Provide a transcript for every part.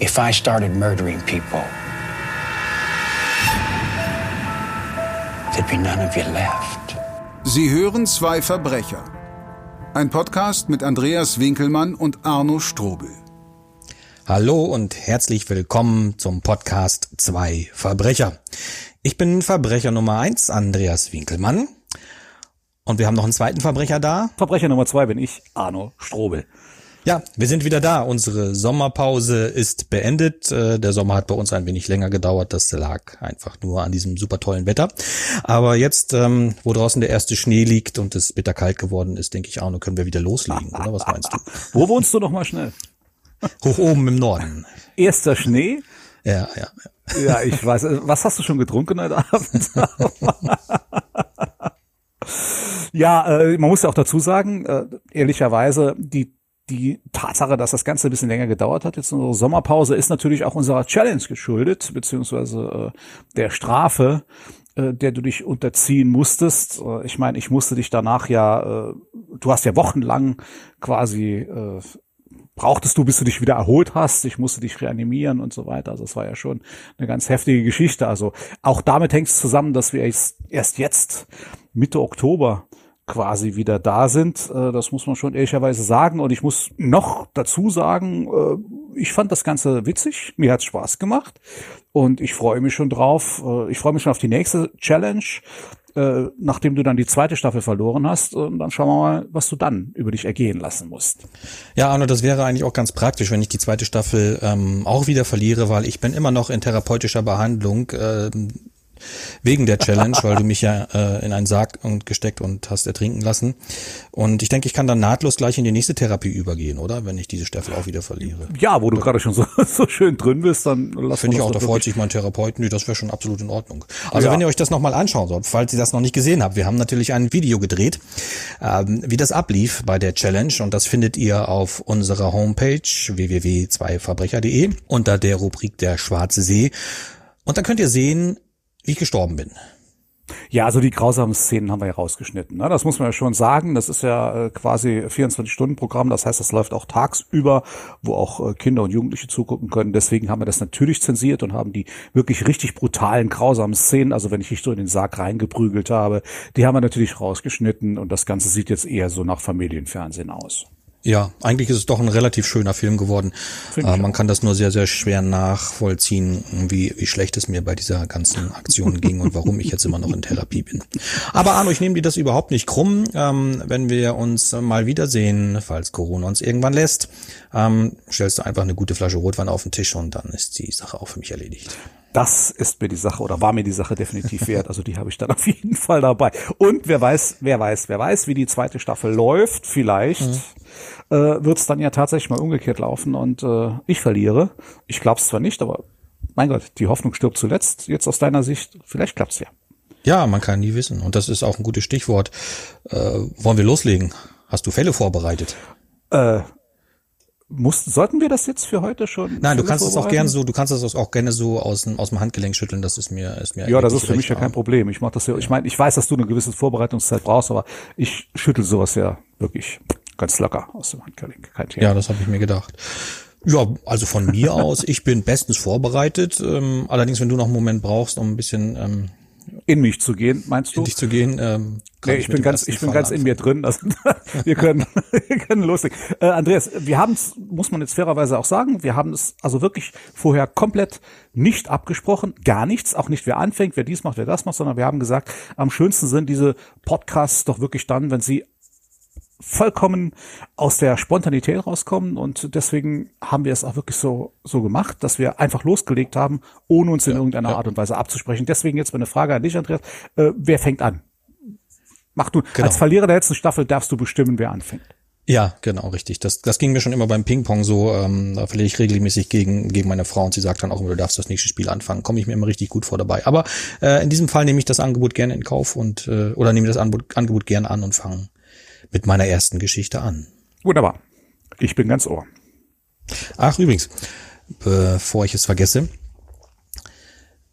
if I started murdering people, there'd be none of you left. Sie hören zwei Verbrecher. Ein Podcast mit Andreas Winkelmann und Arno Strobel. Hallo und herzlich willkommen zum Podcast Zwei Verbrecher. Ich bin Verbrecher Nummer eins, Andreas Winkelmann. Und wir haben noch einen zweiten Verbrecher da. Verbrecher Nummer zwei bin ich, Arno Strobel. Ja, wir sind wieder da. Unsere Sommerpause ist beendet. Äh, der Sommer hat bei uns ein wenig länger gedauert. Das lag einfach nur an diesem super tollen Wetter. Aber jetzt, ähm, wo draußen der erste Schnee liegt und es bitterkalt geworden ist, denke ich, Arno, können wir wieder loslegen, oder? Was meinst du? Wo wohnst du noch mal schnell? Hoch oben im Norden. Erster Schnee? Ja, ja, ja. Ja, ich weiß. Was hast du schon getrunken heute Abend? ja, äh, man muss ja auch dazu sagen, äh, ehrlicherweise, die die Tatsache, dass das Ganze ein bisschen länger gedauert hat, jetzt unsere Sommerpause, ist natürlich auch unserer Challenge geschuldet, beziehungsweise äh, der Strafe, äh, der du dich unterziehen musstest. Äh, ich meine, ich musste dich danach ja, äh, du hast ja wochenlang quasi äh, brauchtest du, bis du dich wieder erholt hast. Ich musste dich reanimieren und so weiter. Also es war ja schon eine ganz heftige Geschichte. Also auch damit hängt es zusammen, dass wir erst jetzt Mitte Oktober quasi wieder da sind. Äh, das muss man schon ehrlicherweise sagen. Und ich muss noch dazu sagen, äh, ich fand das Ganze witzig. Mir hat's Spaß gemacht. Und ich freue mich schon drauf. Äh, ich freue mich schon auf die nächste Challenge. Nachdem du dann die zweite Staffel verloren hast, und dann schauen wir mal, was du dann über dich ergehen lassen musst. Ja, Arno, das wäre eigentlich auch ganz praktisch, wenn ich die zweite Staffel ähm, auch wieder verliere, weil ich bin immer noch in therapeutischer Behandlung. Ähm, wegen der Challenge, weil du mich ja äh, in einen Sarg und gesteckt und hast ertrinken lassen. Und ich denke, ich kann dann nahtlos gleich in die nächste Therapie übergehen, oder? Wenn ich diese Staffel auch wieder verliere. Ja, wo du gerade schon so, so schön drin bist, dann lass Finde ich auch, da freut sich mein Therapeut. Nee, das wäre schon absolut in Ordnung. Also ja. wenn ihr euch das nochmal anschauen sollt, falls ihr das noch nicht gesehen habt, wir haben natürlich ein Video gedreht, ähm, wie das ablief bei der Challenge und das findet ihr auf unserer Homepage www.2verbrecher.de unter der Rubrik der Schwarze See. Und dann könnt ihr sehen, wie ich gestorben bin. Ja, also die grausamen Szenen haben wir ja rausgeschnitten. Ne? Das muss man ja schon sagen. Das ist ja äh, quasi 24-Stunden-Programm. Das heißt, das läuft auch tagsüber, wo auch äh, Kinder und Jugendliche zugucken können. Deswegen haben wir das natürlich zensiert und haben die wirklich richtig brutalen, grausamen Szenen, also wenn ich dich so in den Sarg reingeprügelt habe, die haben wir natürlich rausgeschnitten. Und das Ganze sieht jetzt eher so nach Familienfernsehen aus. Ja, eigentlich ist es doch ein relativ schöner Film geworden. Äh, man kann das nur sehr, sehr schwer nachvollziehen, wie, wie schlecht es mir bei dieser ganzen Aktion ging und warum ich jetzt immer noch in Therapie bin. Aber Arno, ich nehme dir das überhaupt nicht krumm. Ähm, wenn wir uns mal wiedersehen, falls Corona uns irgendwann lässt, ähm, stellst du einfach eine gute Flasche Rotwein auf den Tisch und dann ist die Sache auch für mich erledigt das ist mir die Sache oder war mir die Sache definitiv wert. Also die habe ich dann auf jeden Fall dabei. Und wer weiß, wer weiß, wer weiß, wie die zweite Staffel läuft. Vielleicht mhm. äh, wird es dann ja tatsächlich mal umgekehrt laufen und äh, ich verliere. Ich glaube es zwar nicht, aber mein Gott, die Hoffnung stirbt zuletzt. Jetzt aus deiner Sicht, vielleicht klappt's ja. Ja, man kann nie wissen. Und das ist auch ein gutes Stichwort. Äh, wollen wir loslegen? Hast du Fälle vorbereitet? Äh, muss, sollten wir das jetzt für heute schon? Nein, du kannst es auch gerne so, du kannst es auch gerne so aus dem, aus dem Handgelenk schütteln, das ist mir, ist mir Ja, das ist für mich ja kein Problem. Ich mach das ja, ich meine, ich weiß, dass du eine gewisse Vorbereitungszeit brauchst, aber ich schüttel sowas ja wirklich ganz locker aus dem Handgelenk. Kein Thema. Ja, das habe ich mir gedacht. Ja, also von mir aus, ich bin bestens vorbereitet. Ähm, allerdings, wenn du noch einen Moment brauchst, um ein bisschen ähm, in mich zu gehen, meinst du? In dich zu gehen. Ähm, nee, ich, ich bin ganz, ich bin ganz in mir drin. Also, wir können, wir können loslegen. Äh, Andreas, wir haben es, muss man jetzt fairerweise auch sagen, wir haben es also wirklich vorher komplett nicht abgesprochen, gar nichts, auch nicht wer anfängt, wer dies macht, wer das macht, sondern wir haben gesagt, am schönsten sind diese Podcasts doch wirklich dann, wenn sie vollkommen aus der Spontanität rauskommen und deswegen haben wir es auch wirklich so so gemacht, dass wir einfach losgelegt haben, ohne uns in ja, irgendeiner ja. Art und Weise abzusprechen. Deswegen jetzt meine Frage an dich, Andreas: äh, Wer fängt an? Mach du genau. als Verlierer der letzten Staffel darfst du bestimmen, wer anfängt. Ja, genau, richtig. Das, das ging mir schon immer beim Ping-Pong so. Ähm, da verliere ich regelmäßig gegen, gegen meine Frau und sie sagt dann auch immer, du darfst das nächste Spiel anfangen. Komme ich mir immer richtig gut vor dabei. Aber äh, in diesem Fall nehme ich das Angebot gerne in Kauf und äh, oder nehme das Angebot, Angebot gerne an und fange mit meiner ersten Geschichte an. Wunderbar. Ich bin ganz ohr. Ach, übrigens, bevor ich es vergesse,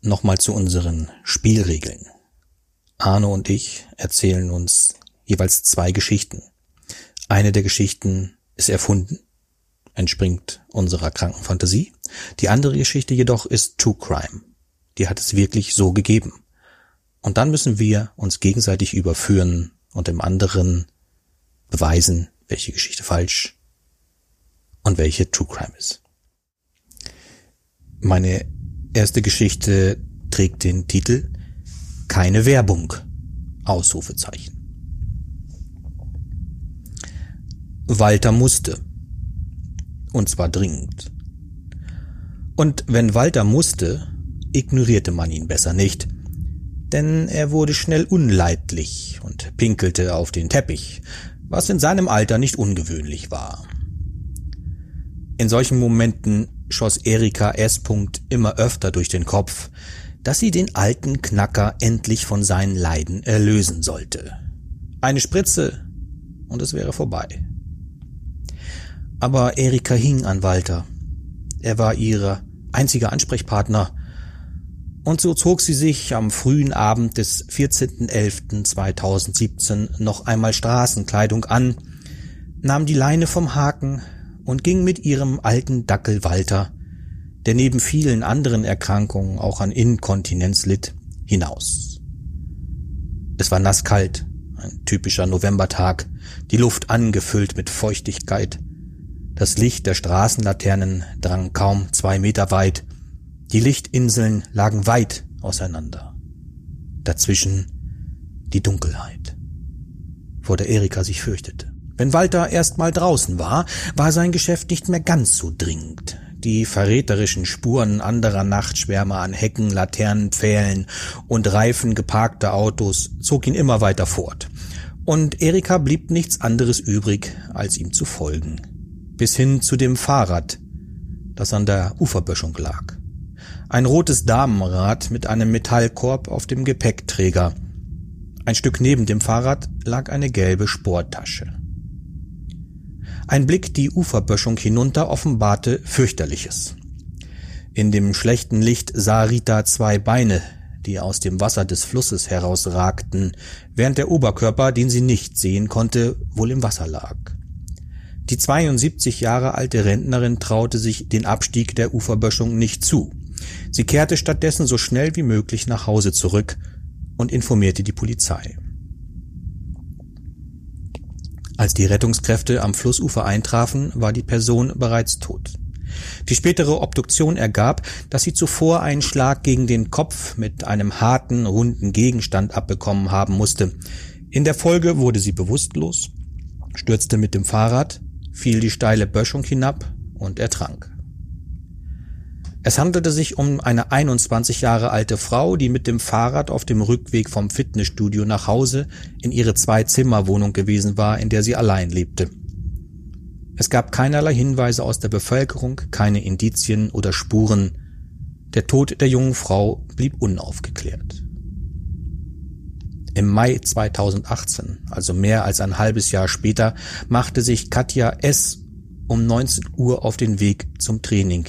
nochmal zu unseren Spielregeln. Arno und ich erzählen uns jeweils zwei Geschichten. Eine der Geschichten ist erfunden entspringt unserer kranken Fantasie. Die andere Geschichte jedoch ist True Crime. Die hat es wirklich so gegeben. Und dann müssen wir uns gegenseitig überführen und dem anderen beweisen, welche Geschichte falsch und welche True Crime ist. Meine erste Geschichte trägt den Titel Keine Werbung. Ausrufezeichen. Walter musste. Und zwar dringend. Und wenn Walter musste, ignorierte man ihn besser nicht, denn er wurde schnell unleidlich und pinkelte auf den Teppich, was in seinem Alter nicht ungewöhnlich war. In solchen Momenten schoss Erika S. immer öfter durch den Kopf, dass sie den alten Knacker endlich von seinen Leiden erlösen sollte. Eine Spritze und es wäre vorbei. Aber Erika hing an Walter. Er war ihre einziger Ansprechpartner. Und so zog sie sich am frühen Abend des 14.11.2017 noch einmal Straßenkleidung an, nahm die Leine vom Haken und ging mit ihrem alten Dackel Walter der neben vielen anderen Erkrankungen auch an Inkontinenz litt, hinaus. Es war nasskalt, ein typischer Novembertag, die Luft angefüllt mit Feuchtigkeit. Das Licht der Straßenlaternen drang kaum zwei Meter weit. Die Lichtinseln lagen weit auseinander. Dazwischen die Dunkelheit, vor der Erika sich fürchtete. Wenn Walter erst mal draußen war, war sein Geschäft nicht mehr ganz so dringend die verräterischen Spuren anderer Nachtschwärmer an Hecken, Laternen, Pfählen und Reifen geparkter Autos zog ihn immer weiter fort. Und Erika blieb nichts anderes übrig, als ihm zu folgen. Bis hin zu dem Fahrrad, das an der Uferböschung lag. Ein rotes Damenrad mit einem Metallkorb auf dem Gepäckträger. Ein Stück neben dem Fahrrad lag eine gelbe Sporttasche. Ein Blick die Uferböschung hinunter offenbarte fürchterliches. In dem schlechten Licht sah Rita zwei Beine, die aus dem Wasser des Flusses herausragten, während der Oberkörper, den sie nicht sehen konnte, wohl im Wasser lag. Die 72 Jahre alte Rentnerin traute sich den Abstieg der Uferböschung nicht zu. Sie kehrte stattdessen so schnell wie möglich nach Hause zurück und informierte die Polizei. Als die Rettungskräfte am Flussufer eintrafen, war die Person bereits tot. Die spätere Obduktion ergab, dass sie zuvor einen Schlag gegen den Kopf mit einem harten, runden Gegenstand abbekommen haben musste. In der Folge wurde sie bewusstlos, stürzte mit dem Fahrrad, fiel die steile Böschung hinab und ertrank. Es handelte sich um eine 21 Jahre alte Frau, die mit dem Fahrrad auf dem Rückweg vom Fitnessstudio nach Hause in ihre Zwei-Zimmer-Wohnung gewesen war, in der sie allein lebte. Es gab keinerlei Hinweise aus der Bevölkerung, keine Indizien oder Spuren. Der Tod der jungen Frau blieb unaufgeklärt. Im Mai 2018, also mehr als ein halbes Jahr später, machte sich Katja S. um 19 Uhr auf den Weg zum Training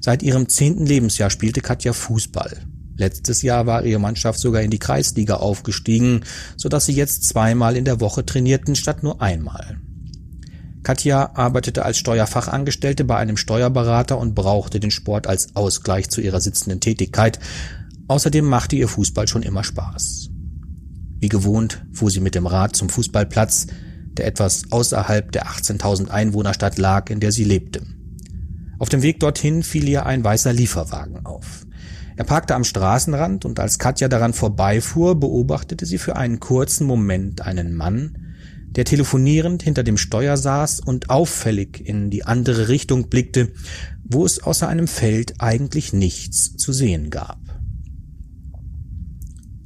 Seit ihrem zehnten Lebensjahr spielte Katja Fußball. Letztes Jahr war ihre Mannschaft sogar in die Kreisliga aufgestiegen, so dass sie jetzt zweimal in der Woche trainierten statt nur einmal. Katja arbeitete als Steuerfachangestellte bei einem Steuerberater und brauchte den Sport als Ausgleich zu ihrer sitzenden Tätigkeit. Außerdem machte ihr Fußball schon immer Spaß. Wie gewohnt fuhr sie mit dem Rad zum Fußballplatz, der etwas außerhalb der 18.000 Einwohnerstadt lag, in der sie lebte. Auf dem Weg dorthin fiel ihr ein weißer Lieferwagen auf. Er parkte am Straßenrand und als Katja daran vorbeifuhr, beobachtete sie für einen kurzen Moment einen Mann, der telefonierend hinter dem Steuer saß und auffällig in die andere Richtung blickte, wo es außer einem Feld eigentlich nichts zu sehen gab.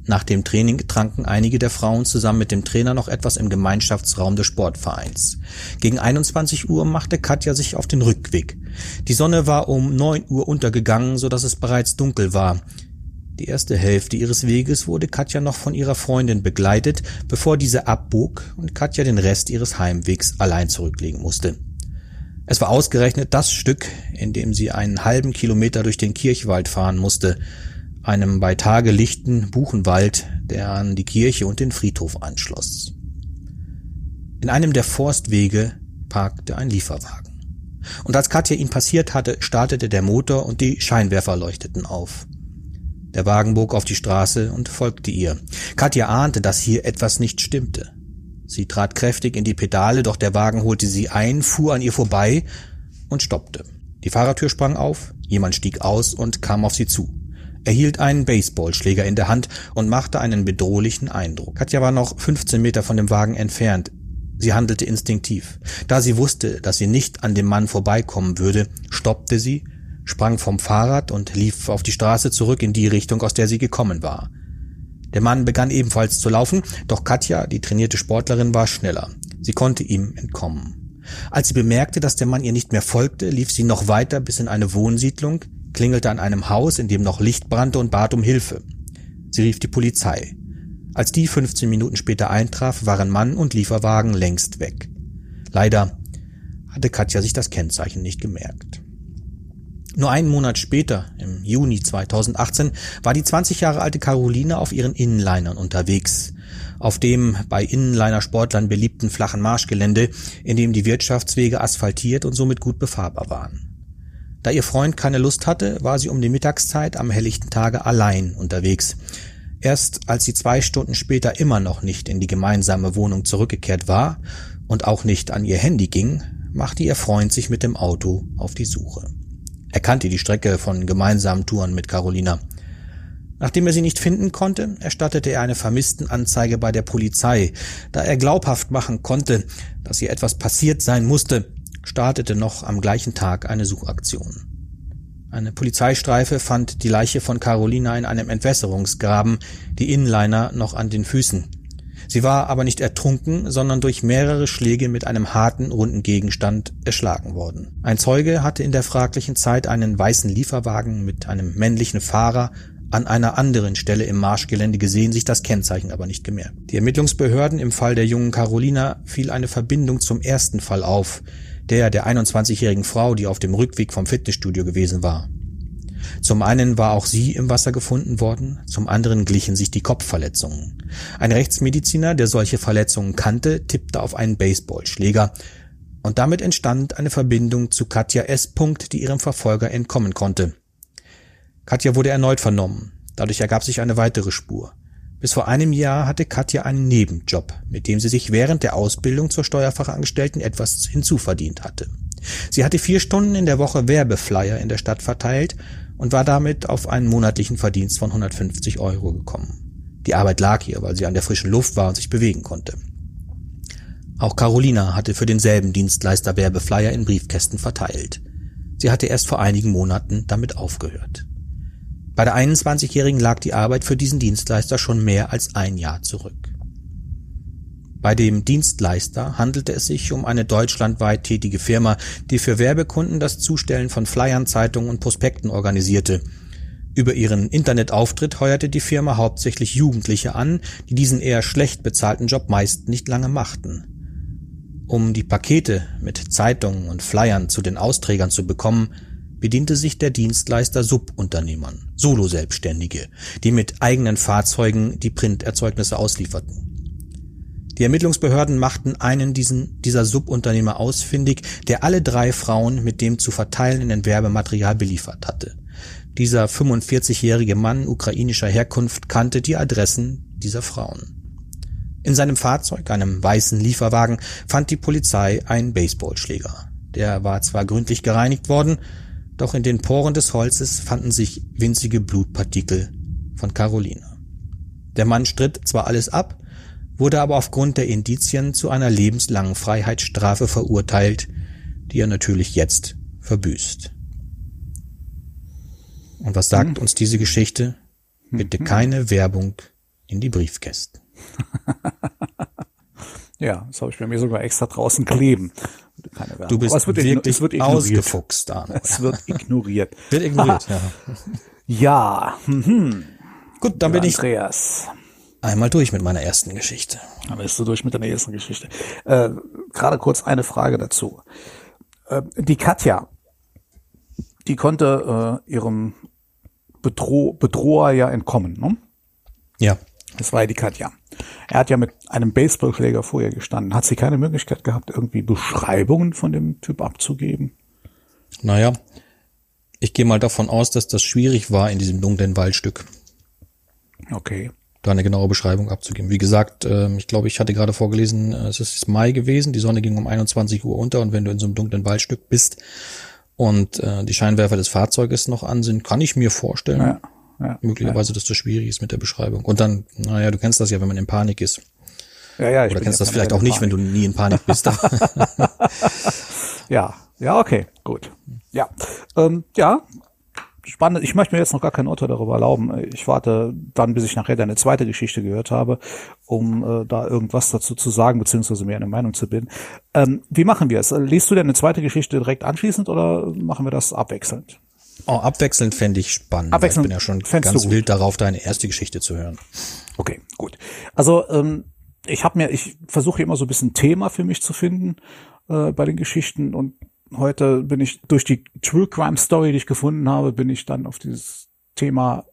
Nach dem Training tranken einige der Frauen zusammen mit dem Trainer noch etwas im Gemeinschaftsraum des Sportvereins. Gegen 21 Uhr machte Katja sich auf den Rückweg. Die Sonne war um 9 Uhr untergegangen, so dass es bereits dunkel war. Die erste Hälfte ihres Weges wurde Katja noch von ihrer Freundin begleitet, bevor diese abbog und Katja den Rest ihres Heimwegs allein zurücklegen musste. Es war ausgerechnet das Stück, in dem sie einen halben Kilometer durch den Kirchwald fahren musste einem bei Tage lichten Buchenwald, der an die Kirche und den Friedhof anschloss. In einem der Forstwege parkte ein Lieferwagen. Und als Katja ihn passiert hatte, startete der Motor und die Scheinwerfer leuchteten auf. Der Wagen bog auf die Straße und folgte ihr. Katja ahnte, dass hier etwas nicht stimmte. Sie trat kräftig in die Pedale, doch der Wagen holte sie ein, fuhr an ihr vorbei und stoppte. Die Fahrertür sprang auf, jemand stieg aus und kam auf sie zu. Er hielt einen Baseballschläger in der Hand und machte einen bedrohlichen Eindruck. Katja war noch 15 Meter von dem Wagen entfernt. Sie handelte instinktiv. Da sie wusste, dass sie nicht an dem Mann vorbeikommen würde, stoppte sie, sprang vom Fahrrad und lief auf die Straße zurück in die Richtung, aus der sie gekommen war. Der Mann begann ebenfalls zu laufen, doch Katja, die trainierte Sportlerin, war schneller. Sie konnte ihm entkommen. Als sie bemerkte, dass der Mann ihr nicht mehr folgte, lief sie noch weiter bis in eine Wohnsiedlung, klingelte an einem Haus, in dem noch Licht brannte und bat um Hilfe. Sie rief die Polizei. Als die 15 Minuten später eintraf, waren Mann und Lieferwagen längst weg. Leider hatte Katja sich das Kennzeichen nicht gemerkt. Nur einen Monat später, im Juni 2018, war die 20 Jahre alte Caroline auf ihren Inlinern unterwegs. Auf dem bei Inliner-Sportlern beliebten flachen Marschgelände, in dem die Wirtschaftswege asphaltiert und somit gut befahrbar waren. Da ihr Freund keine Lust hatte, war sie um die Mittagszeit am helllichten Tage allein unterwegs. Erst als sie zwei Stunden später immer noch nicht in die gemeinsame Wohnung zurückgekehrt war und auch nicht an ihr Handy ging, machte ihr Freund sich mit dem Auto auf die Suche. Er kannte die Strecke von gemeinsamen Touren mit Carolina. Nachdem er sie nicht finden konnte, erstattete er eine Vermisstenanzeige bei der Polizei. Da er glaubhaft machen konnte, dass ihr etwas passiert sein musste, startete noch am gleichen Tag eine Suchaktion. Eine Polizeistreife fand die Leiche von Carolina in einem Entwässerungsgraben, die Inliner noch an den Füßen. Sie war aber nicht ertrunken, sondern durch mehrere Schläge mit einem harten, runden Gegenstand erschlagen worden. Ein Zeuge hatte in der fraglichen Zeit einen weißen Lieferwagen mit einem männlichen Fahrer an einer anderen Stelle im Marschgelände gesehen, sich das Kennzeichen aber nicht gemerkt. Die Ermittlungsbehörden im Fall der jungen Carolina fiel eine Verbindung zum ersten Fall auf, der der 21-jährigen Frau, die auf dem Rückweg vom Fitnessstudio gewesen war. Zum einen war auch sie im Wasser gefunden worden, zum anderen glichen sich die Kopfverletzungen. Ein Rechtsmediziner, der solche Verletzungen kannte, tippte auf einen Baseballschläger, und damit entstand eine Verbindung zu Katja S. die ihrem Verfolger entkommen konnte. Katja wurde erneut vernommen, dadurch ergab sich eine weitere Spur. Bis vor einem Jahr hatte Katja einen Nebenjob, mit dem sie sich während der Ausbildung zur Steuerfachangestellten etwas hinzuverdient hatte. Sie hatte vier Stunden in der Woche Werbeflyer in der Stadt verteilt und war damit auf einen monatlichen Verdienst von 150 Euro gekommen. Die Arbeit lag ihr, weil sie an der frischen Luft war und sich bewegen konnte. Auch Carolina hatte für denselben Dienstleister Werbeflyer in Briefkästen verteilt. Sie hatte erst vor einigen Monaten damit aufgehört. Bei der 21-Jährigen lag die Arbeit für diesen Dienstleister schon mehr als ein Jahr zurück. Bei dem Dienstleister handelte es sich um eine deutschlandweit tätige Firma, die für Werbekunden das Zustellen von Flyern, Zeitungen und Prospekten organisierte. Über ihren Internetauftritt heuerte die Firma hauptsächlich Jugendliche an, die diesen eher schlecht bezahlten Job meist nicht lange machten. Um die Pakete mit Zeitungen und Flyern zu den Austrägern zu bekommen, bediente sich der Dienstleister Subunternehmern, Solo-Selbstständige, die mit eigenen Fahrzeugen die Printerzeugnisse auslieferten. Die Ermittlungsbehörden machten einen diesen, dieser Subunternehmer ausfindig, der alle drei Frauen mit dem zu verteilenden Werbematerial beliefert hatte. Dieser 45-jährige Mann ukrainischer Herkunft kannte die Adressen dieser Frauen. In seinem Fahrzeug, einem weißen Lieferwagen, fand die Polizei einen Baseballschläger. Der war zwar gründlich gereinigt worden, doch in den Poren des Holzes fanden sich winzige Blutpartikel von Caroline. Der Mann stritt zwar alles ab, wurde aber aufgrund der Indizien zu einer lebenslangen Freiheitsstrafe verurteilt, die er natürlich jetzt verbüßt. Und was sagt hm. uns diese Geschichte? Bitte hm. keine Werbung in die Briefkästen. ja, das habe ich bei mir sogar extra draußen kleben. Keine Werbung. Du bist es wird wirklich es wird ausgefuchst, Arno. Es wird ignoriert. wird ignoriert, ja. Ja. Mhm. Gut, dann bin ich Andreas. einmal durch mit meiner ersten Geschichte. Dann bist du durch mit deiner ersten Geschichte. Äh, Gerade kurz eine Frage dazu. Äh, die Katja, die konnte äh, ihrem Bedroh Bedroher ja entkommen, ne? Ja. Das war ja die Katja. Er hat ja mit einem Baseballschläger vor ihr gestanden. Hat sie keine Möglichkeit gehabt, irgendwie Beschreibungen von dem Typ abzugeben? Naja, ich gehe mal davon aus, dass das schwierig war in diesem dunklen Waldstück. Okay. Da eine genaue Beschreibung abzugeben. Wie gesagt, ähm, ich glaube, ich hatte gerade vorgelesen, äh, es ist Mai gewesen, die Sonne ging um 21 Uhr unter und wenn du in so einem dunklen Waldstück bist und äh, die Scheinwerfer des Fahrzeuges noch an sind, kann ich mir vorstellen, ja, ja, möglicherweise, ja. dass das schwierig ist mit der Beschreibung. Und dann, naja, du kennst das ja, wenn man in Panik ist. Ja, ja, ich Oder kennst das vielleicht auch nicht, wenn du nie in Panik bist. ja, ja, okay, gut. Ja, ähm, ja, spannend. Ich möchte mir jetzt noch gar kein Urteil darüber erlauben. Ich warte dann, bis ich nachher deine zweite Geschichte gehört habe, um äh, da irgendwas dazu zu sagen, beziehungsweise mir eine Meinung zu bilden. Ähm, wie machen wir es? Liest du deine zweite Geschichte direkt anschließend oder machen wir das abwechselnd? Oh, abwechselnd fände ich spannend. Abwechselnd ich bin ja schon ganz wild darauf, deine erste Geschichte zu hören. Okay, gut. Also ähm, ich habe mir, ich versuche immer so ein bisschen Thema für mich zu finden äh, bei den Geschichten und heute bin ich durch die True Crime Story, die ich gefunden habe, bin ich dann auf dieses Thema,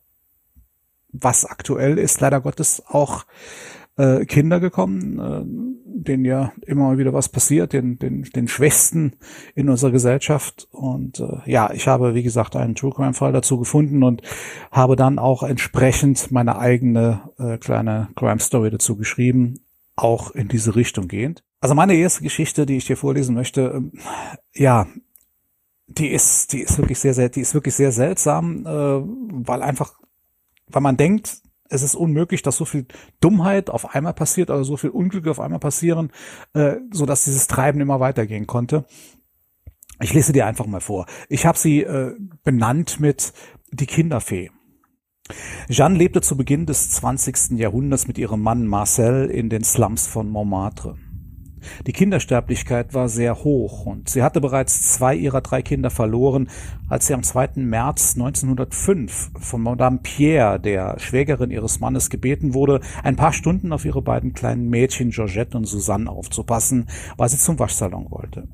was aktuell ist, leider Gottes auch äh, Kinder gekommen, äh, denen ja immer wieder was passiert, den, den, den Schwächsten in unserer Gesellschaft. Und äh, ja, ich habe, wie gesagt, einen True Crime Fall dazu gefunden und habe dann auch entsprechend meine eigene äh, kleine Crime Story dazu geschrieben, auch in diese Richtung gehend. Also meine erste Geschichte, die ich dir vorlesen möchte, ähm, ja, die ist, die ist wirklich sehr, sehr, die ist wirklich sehr seltsam, äh, weil einfach, weil man denkt, es ist unmöglich, dass so viel Dummheit auf einmal passiert, oder so viel Unglück auf einmal passieren, äh, so dass dieses Treiben immer weitergehen konnte. Ich lese dir einfach mal vor. Ich habe sie äh, benannt mit die Kinderfee. Jeanne lebte zu Beginn des 20. Jahrhunderts mit ihrem Mann Marcel in den Slums von Montmartre. Die Kindersterblichkeit war sehr hoch und sie hatte bereits zwei ihrer drei Kinder verloren, als sie am 2. März 1905 von Madame Pierre, der Schwägerin ihres Mannes, gebeten wurde, ein paar Stunden auf ihre beiden kleinen Mädchen Georgette und Suzanne aufzupassen, weil sie zum Waschsalon wollte.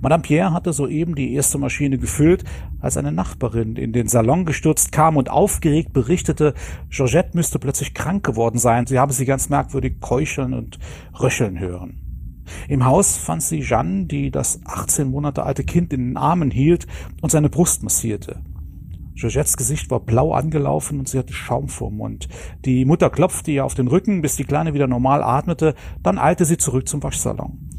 Madame Pierre hatte soeben die erste Maschine gefüllt, als eine Nachbarin in den Salon gestürzt kam und aufgeregt berichtete, Georgette müsste plötzlich krank geworden sein, sie habe sie ganz merkwürdig keucheln und röcheln hören. Im Haus fand sie Jeanne, die das 18 Monate alte Kind in den Armen hielt und seine Brust massierte. Georgettes Gesicht war blau angelaufen und sie hatte Schaum vor Mund. Die Mutter klopfte ihr auf den Rücken, bis die Kleine wieder normal atmete, dann eilte sie zurück zum Waschsalon.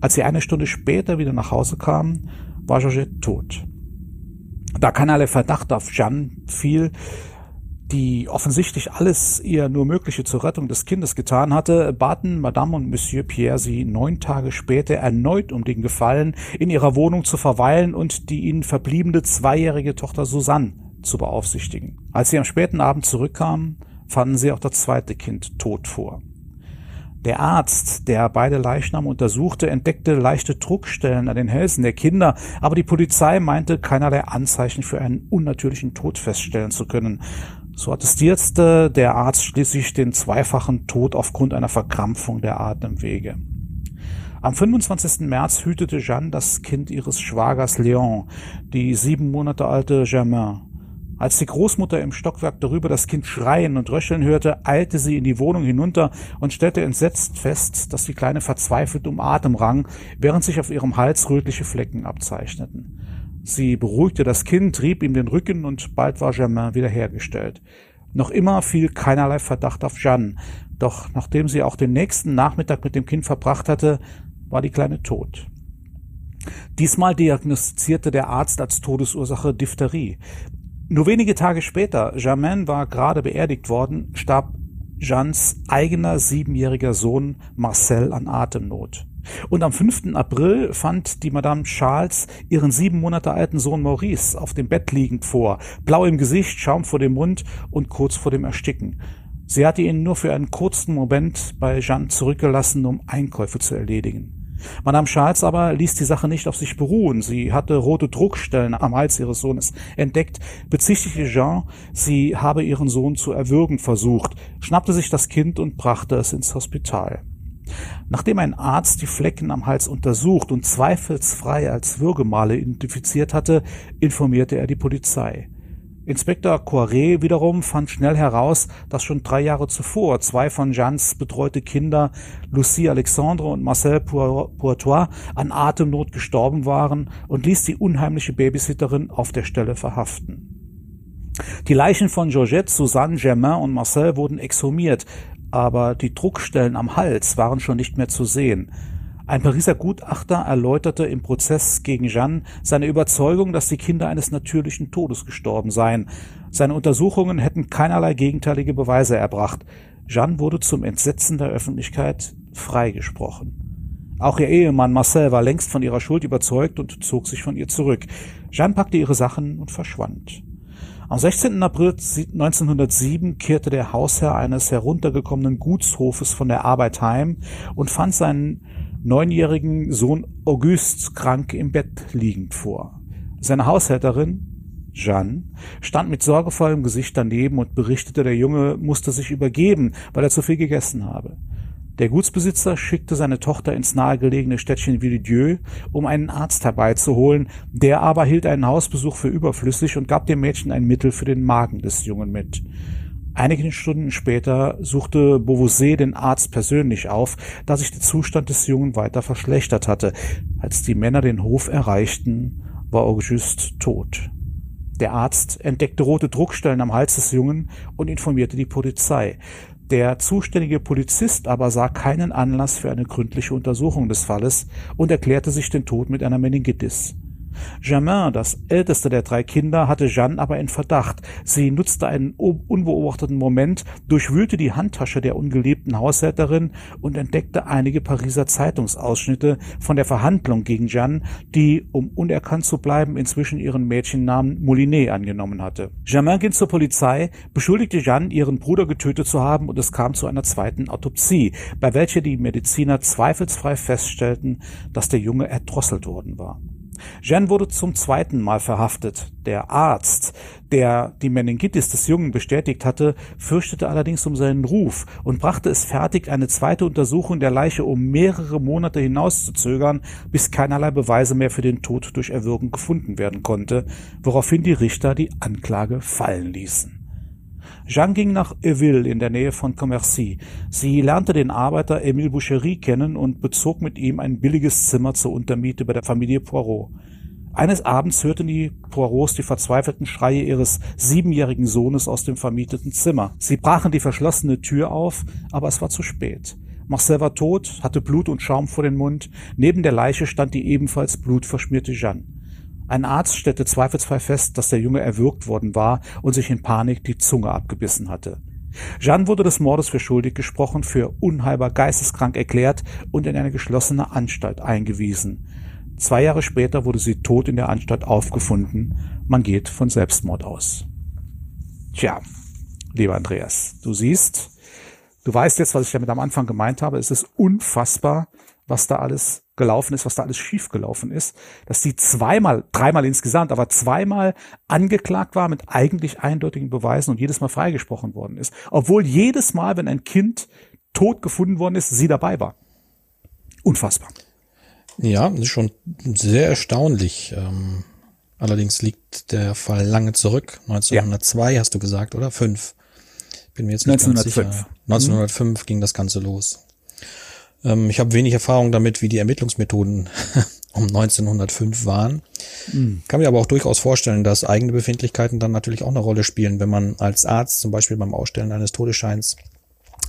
Als sie eine Stunde später wieder nach Hause kam, war Georgette tot. Da keinerlei Verdacht auf Jeanne fiel, die offensichtlich alles ihr nur Mögliche zur Rettung des Kindes getan hatte, baten Madame und Monsieur Pierre sie neun Tage später erneut um den Gefallen, in ihrer Wohnung zu verweilen und die ihnen verbliebene zweijährige Tochter Susanne zu beaufsichtigen. Als sie am späten Abend zurückkamen, fanden sie auch das zweite Kind tot vor. Der Arzt, der beide Leichname untersuchte, entdeckte leichte Druckstellen an den Hälsen der Kinder, aber die Polizei meinte, keinerlei Anzeichen für einen unnatürlichen Tod feststellen zu können. So attestierte der Arzt schließlich den zweifachen Tod aufgrund einer Verkrampfung der Atemwege. Am 25. März hütete Jeanne das Kind ihres Schwagers Leon, die sieben Monate alte Germain. Als die Großmutter im Stockwerk darüber das Kind schreien und röcheln hörte, eilte sie in die Wohnung hinunter und stellte entsetzt fest, dass die Kleine verzweifelt um Atem rang, während sich auf ihrem Hals rötliche Flecken abzeichneten. Sie beruhigte das Kind, rieb ihm den Rücken und bald war Germain wiederhergestellt. Noch immer fiel keinerlei Verdacht auf Jeanne, doch nachdem sie auch den nächsten Nachmittag mit dem Kind verbracht hatte, war die Kleine tot. Diesmal diagnostizierte der Arzt als Todesursache Diphtherie. Nur wenige Tage später, Germain war gerade beerdigt worden, starb Jeannes eigener siebenjähriger Sohn Marcel an Atemnot. Und am 5. April fand die Madame Charles ihren sieben Monate alten Sohn Maurice auf dem Bett liegend vor, blau im Gesicht, Schaum vor dem Mund und kurz vor dem Ersticken. Sie hatte ihn nur für einen kurzen Moment bei Jeanne zurückgelassen, um Einkäufe zu erledigen. Madame Charles aber ließ die Sache nicht auf sich beruhen. Sie hatte rote Druckstellen am Hals ihres Sohnes entdeckt, bezichtigte Jean, sie habe ihren Sohn zu erwürgen versucht, schnappte sich das Kind und brachte es ins Hospital. Nachdem ein Arzt die Flecken am Hals untersucht und zweifelsfrei als Würgemale identifiziert hatte, informierte er die Polizei. Inspektor Coiré wiederum fand schnell heraus, dass schon drei Jahre zuvor zwei von Jeannes betreute Kinder, Lucie Alexandre und Marcel Pourtois, an Atemnot gestorben waren und ließ die unheimliche Babysitterin auf der Stelle verhaften. Die Leichen von Georgette, Suzanne, Germain und Marcel wurden exhumiert, aber die Druckstellen am Hals waren schon nicht mehr zu sehen. Ein Pariser Gutachter erläuterte im Prozess gegen Jeanne seine Überzeugung, dass die Kinder eines natürlichen Todes gestorben seien. Seine Untersuchungen hätten keinerlei gegenteilige Beweise erbracht. Jeanne wurde zum Entsetzen der Öffentlichkeit freigesprochen. Auch ihr Ehemann Marcel war längst von ihrer Schuld überzeugt und zog sich von ihr zurück. Jeanne packte ihre Sachen und verschwand. Am 16. April 1907 kehrte der Hausherr eines heruntergekommenen Gutshofes von der Arbeit heim und fand seinen neunjährigen Sohn Auguste krank im Bett liegend vor. Seine Haushälterin, Jeanne, stand mit sorgevollem Gesicht daneben und berichtete, der Junge musste sich übergeben, weil er zu viel gegessen habe. Der Gutsbesitzer schickte seine Tochter ins nahegelegene Städtchen Villedieu, um einen Arzt herbeizuholen, der aber hielt einen Hausbesuch für überflüssig und gab dem Mädchen ein Mittel für den Magen des Jungen mit. Einige Stunden später suchte Beauvais den Arzt persönlich auf, da sich der Zustand des Jungen weiter verschlechtert hatte. Als die Männer den Hof erreichten, war Auguste tot. Der Arzt entdeckte rote Druckstellen am Hals des Jungen und informierte die Polizei. Der zuständige Polizist aber sah keinen Anlass für eine gründliche Untersuchung des Falles und erklärte sich den Tod mit einer Meningitis. Germain, das älteste der drei Kinder, hatte Jeanne aber in Verdacht. Sie nutzte einen unbeobachteten Moment, durchwühlte die Handtasche der ungeliebten Haushälterin und entdeckte einige Pariser Zeitungsausschnitte von der Verhandlung gegen Jeanne, die, um unerkannt zu bleiben, inzwischen ihren Mädchennamen Moulinet angenommen hatte. Germain ging zur Polizei, beschuldigte Jeanne, ihren Bruder getötet zu haben und es kam zu einer zweiten Autopsie, bei welcher die Mediziner zweifelsfrei feststellten, dass der Junge erdrosselt worden war. Jeanne wurde zum zweiten Mal verhaftet. Der Arzt, der die Meningitis des Jungen bestätigt hatte, fürchtete allerdings um seinen Ruf und brachte es fertig, eine zweite Untersuchung der Leiche um mehrere Monate hinauszuzögern, bis keinerlei Beweise mehr für den Tod durch Erwürgen gefunden werden konnte, woraufhin die Richter die Anklage fallen ließen. Jeanne ging nach Eville in der Nähe von Commercy. Sie lernte den Arbeiter Emile Boucherie kennen und bezog mit ihm ein billiges Zimmer zur Untermiete bei der Familie Poirot. Eines Abends hörten die Poirots die verzweifelten Schreie ihres siebenjährigen Sohnes aus dem vermieteten Zimmer. Sie brachen die verschlossene Tür auf, aber es war zu spät. Marcel war tot, hatte Blut und Schaum vor den Mund. Neben der Leiche stand die ebenfalls blutverschmierte Jeanne. Ein Arzt stellte zweifelsfrei fest, dass der Junge erwürgt worden war und sich in Panik die Zunge abgebissen hatte. Jeanne wurde des Mordes für schuldig gesprochen, für unheilbar geisteskrank erklärt und in eine geschlossene Anstalt eingewiesen. Zwei Jahre später wurde sie tot in der Anstalt aufgefunden. Man geht von Selbstmord aus. Tja, lieber Andreas, du siehst, du weißt jetzt, was ich damit am Anfang gemeint habe. Es ist unfassbar, was da alles gelaufen ist, was da alles schiefgelaufen ist, dass die zweimal, dreimal insgesamt, aber zweimal angeklagt war mit eigentlich eindeutigen Beweisen und jedes Mal freigesprochen worden ist. Obwohl jedes Mal, wenn ein Kind tot gefunden worden ist, sie dabei war. Unfassbar. Ja, das ist schon sehr erstaunlich. Ähm, allerdings liegt der Fall lange zurück. 1902 ja. hast du gesagt, oder? Fünf. Bin mir jetzt nicht 1905. ganz sicher. 1905 mhm. ging das Ganze los. Ähm, ich habe wenig Erfahrung damit, wie die Ermittlungsmethoden um 1905 waren. Mhm. Kann mir aber auch durchaus vorstellen, dass eigene Befindlichkeiten dann natürlich auch eine Rolle spielen, wenn man als Arzt zum Beispiel beim Ausstellen eines Todesscheins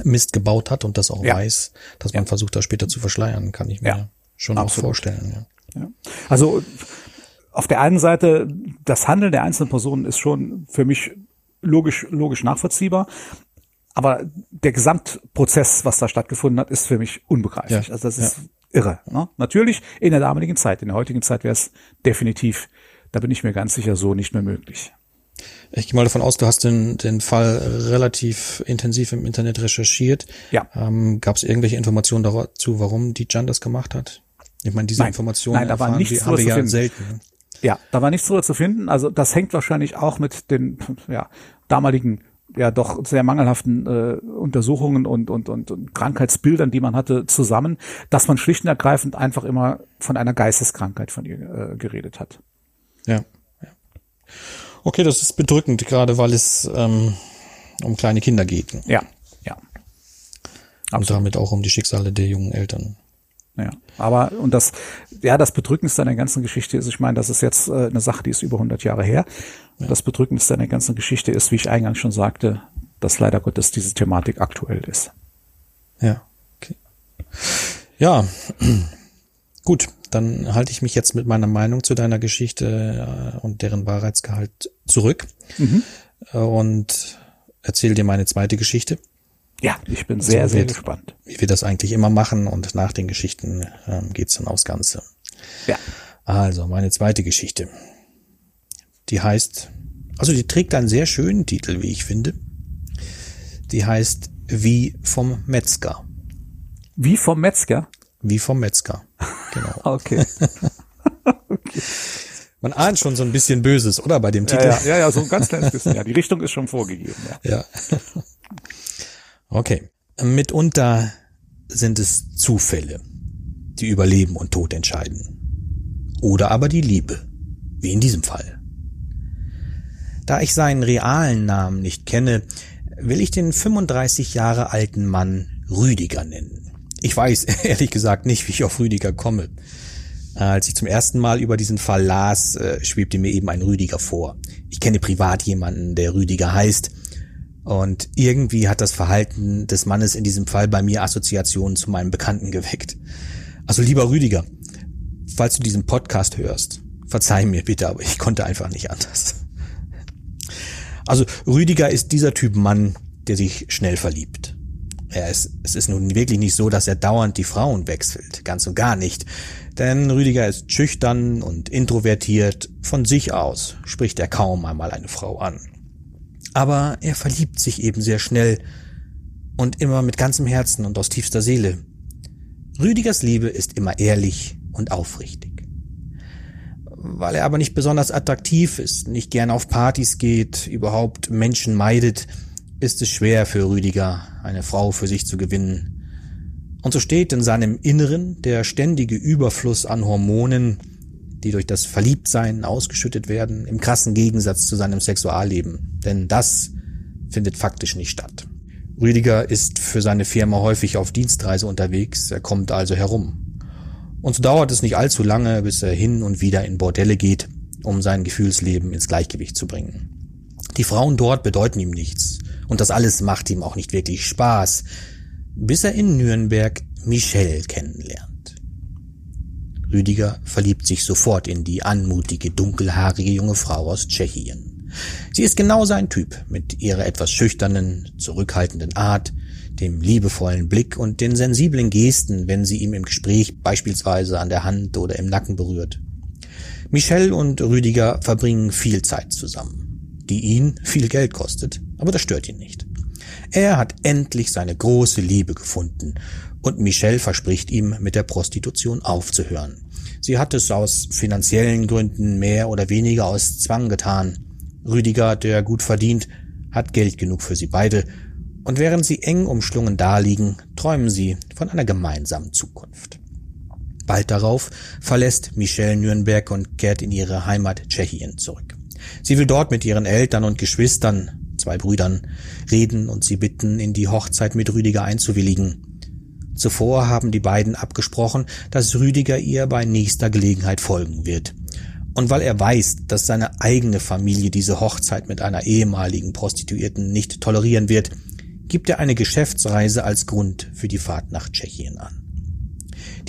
Mist gebaut hat und das auch ja. weiß, dass man ja. versucht, das später zu verschleiern, kann ich mir ja. schon Absolut. auch vorstellen. Also auf der einen Seite, das Handeln der einzelnen Personen ist schon für mich logisch, logisch nachvollziehbar. Aber der Gesamtprozess, was da stattgefunden hat, ist für mich unbegreiflich. Ja, also das ist ja. irre. Ne? Natürlich in der damaligen Zeit. In der heutigen Zeit wäre es definitiv, da bin ich mir ganz sicher, so nicht mehr möglich. Ich gehe mal davon aus, du hast den, den Fall relativ intensiv im Internet recherchiert. Ja. Ähm, Gab es irgendwelche Informationen dazu, warum die Jan das gemacht hat? Ich meine, diese nein, Informationen nein, da war nichts haben wir ja selten. Ne? Ja, da war nichts drüber zu finden. Also das hängt wahrscheinlich auch mit den ja, damaligen ja doch sehr mangelhaften äh, Untersuchungen und, und, und, und Krankheitsbildern, die man hatte, zusammen, dass man schlicht und ergreifend einfach immer von einer Geisteskrankheit von ihr äh, geredet hat. Ja. ja. Okay, das ist bedrückend, gerade weil es ähm, um kleine Kinder geht. Ja, ja. Und damit auch um die Schicksale der jungen Eltern. Ja, aber und das, ja, das Bedrückendste an der ganzen Geschichte ist, ich meine, das ist jetzt äh, eine Sache, die ist über 100 Jahre her. Ja. Das Bedrückendste an der ganzen Geschichte ist, wie ich eingangs schon sagte, dass leider Gottes diese Thematik aktuell ist. Ja, okay. Ja, gut, dann halte ich mich jetzt mit meiner Meinung zu deiner Geschichte äh, und deren Wahrheitsgehalt zurück mhm. und erzähle dir meine zweite Geschichte. Ja, ich bin sehr, also, sehr gespannt. Wie wir das eigentlich immer machen und nach den Geschichten ähm, geht's dann aufs Ganze. Ja. Also, meine zweite Geschichte. Die heißt, also die trägt einen sehr schönen Titel, wie ich finde. Die heißt Wie vom Metzger. Wie vom Metzger? Wie vom Metzger. Genau. okay. okay. Man ahnt schon so ein bisschen Böses, oder bei dem Titel? Ja, ja, ja, so ein ganz kleines bisschen. Ja, die Richtung ist schon vorgegeben. Ja. ja. Okay. Mitunter sind es Zufälle, die über Leben und Tod entscheiden. Oder aber die Liebe, wie in diesem Fall. Da ich seinen realen Namen nicht kenne, will ich den 35 Jahre alten Mann Rüdiger nennen. Ich weiß ehrlich gesagt nicht, wie ich auf Rüdiger komme. Als ich zum ersten Mal über diesen Fall las, äh, schwebte mir eben ein Rüdiger vor. Ich kenne privat jemanden, der Rüdiger heißt, und irgendwie hat das Verhalten des Mannes in diesem Fall bei mir Assoziationen zu meinem Bekannten geweckt. Also lieber Rüdiger, falls du diesen Podcast hörst, verzeih mir bitte, aber ich konnte einfach nicht anders. Also Rüdiger ist dieser Typ Mann, der sich schnell verliebt. Er ist, es ist nun wirklich nicht so, dass er dauernd die Frauen wechselt. Ganz und gar nicht. Denn Rüdiger ist schüchtern und introvertiert. Von sich aus spricht er kaum einmal eine Frau an. Aber er verliebt sich eben sehr schnell und immer mit ganzem Herzen und aus tiefster Seele. Rüdigers Liebe ist immer ehrlich und aufrichtig. Weil er aber nicht besonders attraktiv ist, nicht gern auf Partys geht, überhaupt Menschen meidet, ist es schwer für Rüdiger, eine Frau für sich zu gewinnen. Und so steht in seinem Inneren der ständige Überfluss an Hormonen, die durch das Verliebtsein ausgeschüttet werden, im krassen Gegensatz zu seinem Sexualleben. Denn das findet faktisch nicht statt. Rüdiger ist für seine Firma häufig auf Dienstreise unterwegs, er kommt also herum. Und so dauert es nicht allzu lange, bis er hin und wieder in Bordelle geht, um sein Gefühlsleben ins Gleichgewicht zu bringen. Die Frauen dort bedeuten ihm nichts, und das alles macht ihm auch nicht wirklich Spaß, bis er in Nürnberg Michelle kennenlernt. Rüdiger verliebt sich sofort in die anmutige, dunkelhaarige junge Frau aus Tschechien. Sie ist genau sein Typ, mit ihrer etwas schüchternen, zurückhaltenden Art, dem liebevollen Blick und den sensiblen Gesten, wenn sie ihm im Gespräch beispielsweise an der Hand oder im Nacken berührt. Michelle und Rüdiger verbringen viel Zeit zusammen, die ihn viel Geld kostet, aber das stört ihn nicht. Er hat endlich seine große Liebe gefunden und Michelle verspricht ihm, mit der Prostitution aufzuhören. Sie hat es aus finanziellen Gründen mehr oder weniger aus Zwang getan. Rüdiger, der gut verdient, hat Geld genug für sie beide, und während sie eng umschlungen daliegen, träumen sie von einer gemeinsamen Zukunft. Bald darauf verlässt Michelle Nürnberg und kehrt in ihre Heimat Tschechien zurück. Sie will dort mit ihren Eltern und Geschwistern, zwei Brüdern, reden und sie bitten, in die Hochzeit mit Rüdiger einzuwilligen. Zuvor haben die beiden abgesprochen, dass Rüdiger ihr bei nächster Gelegenheit folgen wird. Und weil er weiß, dass seine eigene Familie diese Hochzeit mit einer ehemaligen Prostituierten nicht tolerieren wird, gibt er eine Geschäftsreise als Grund für die Fahrt nach Tschechien an.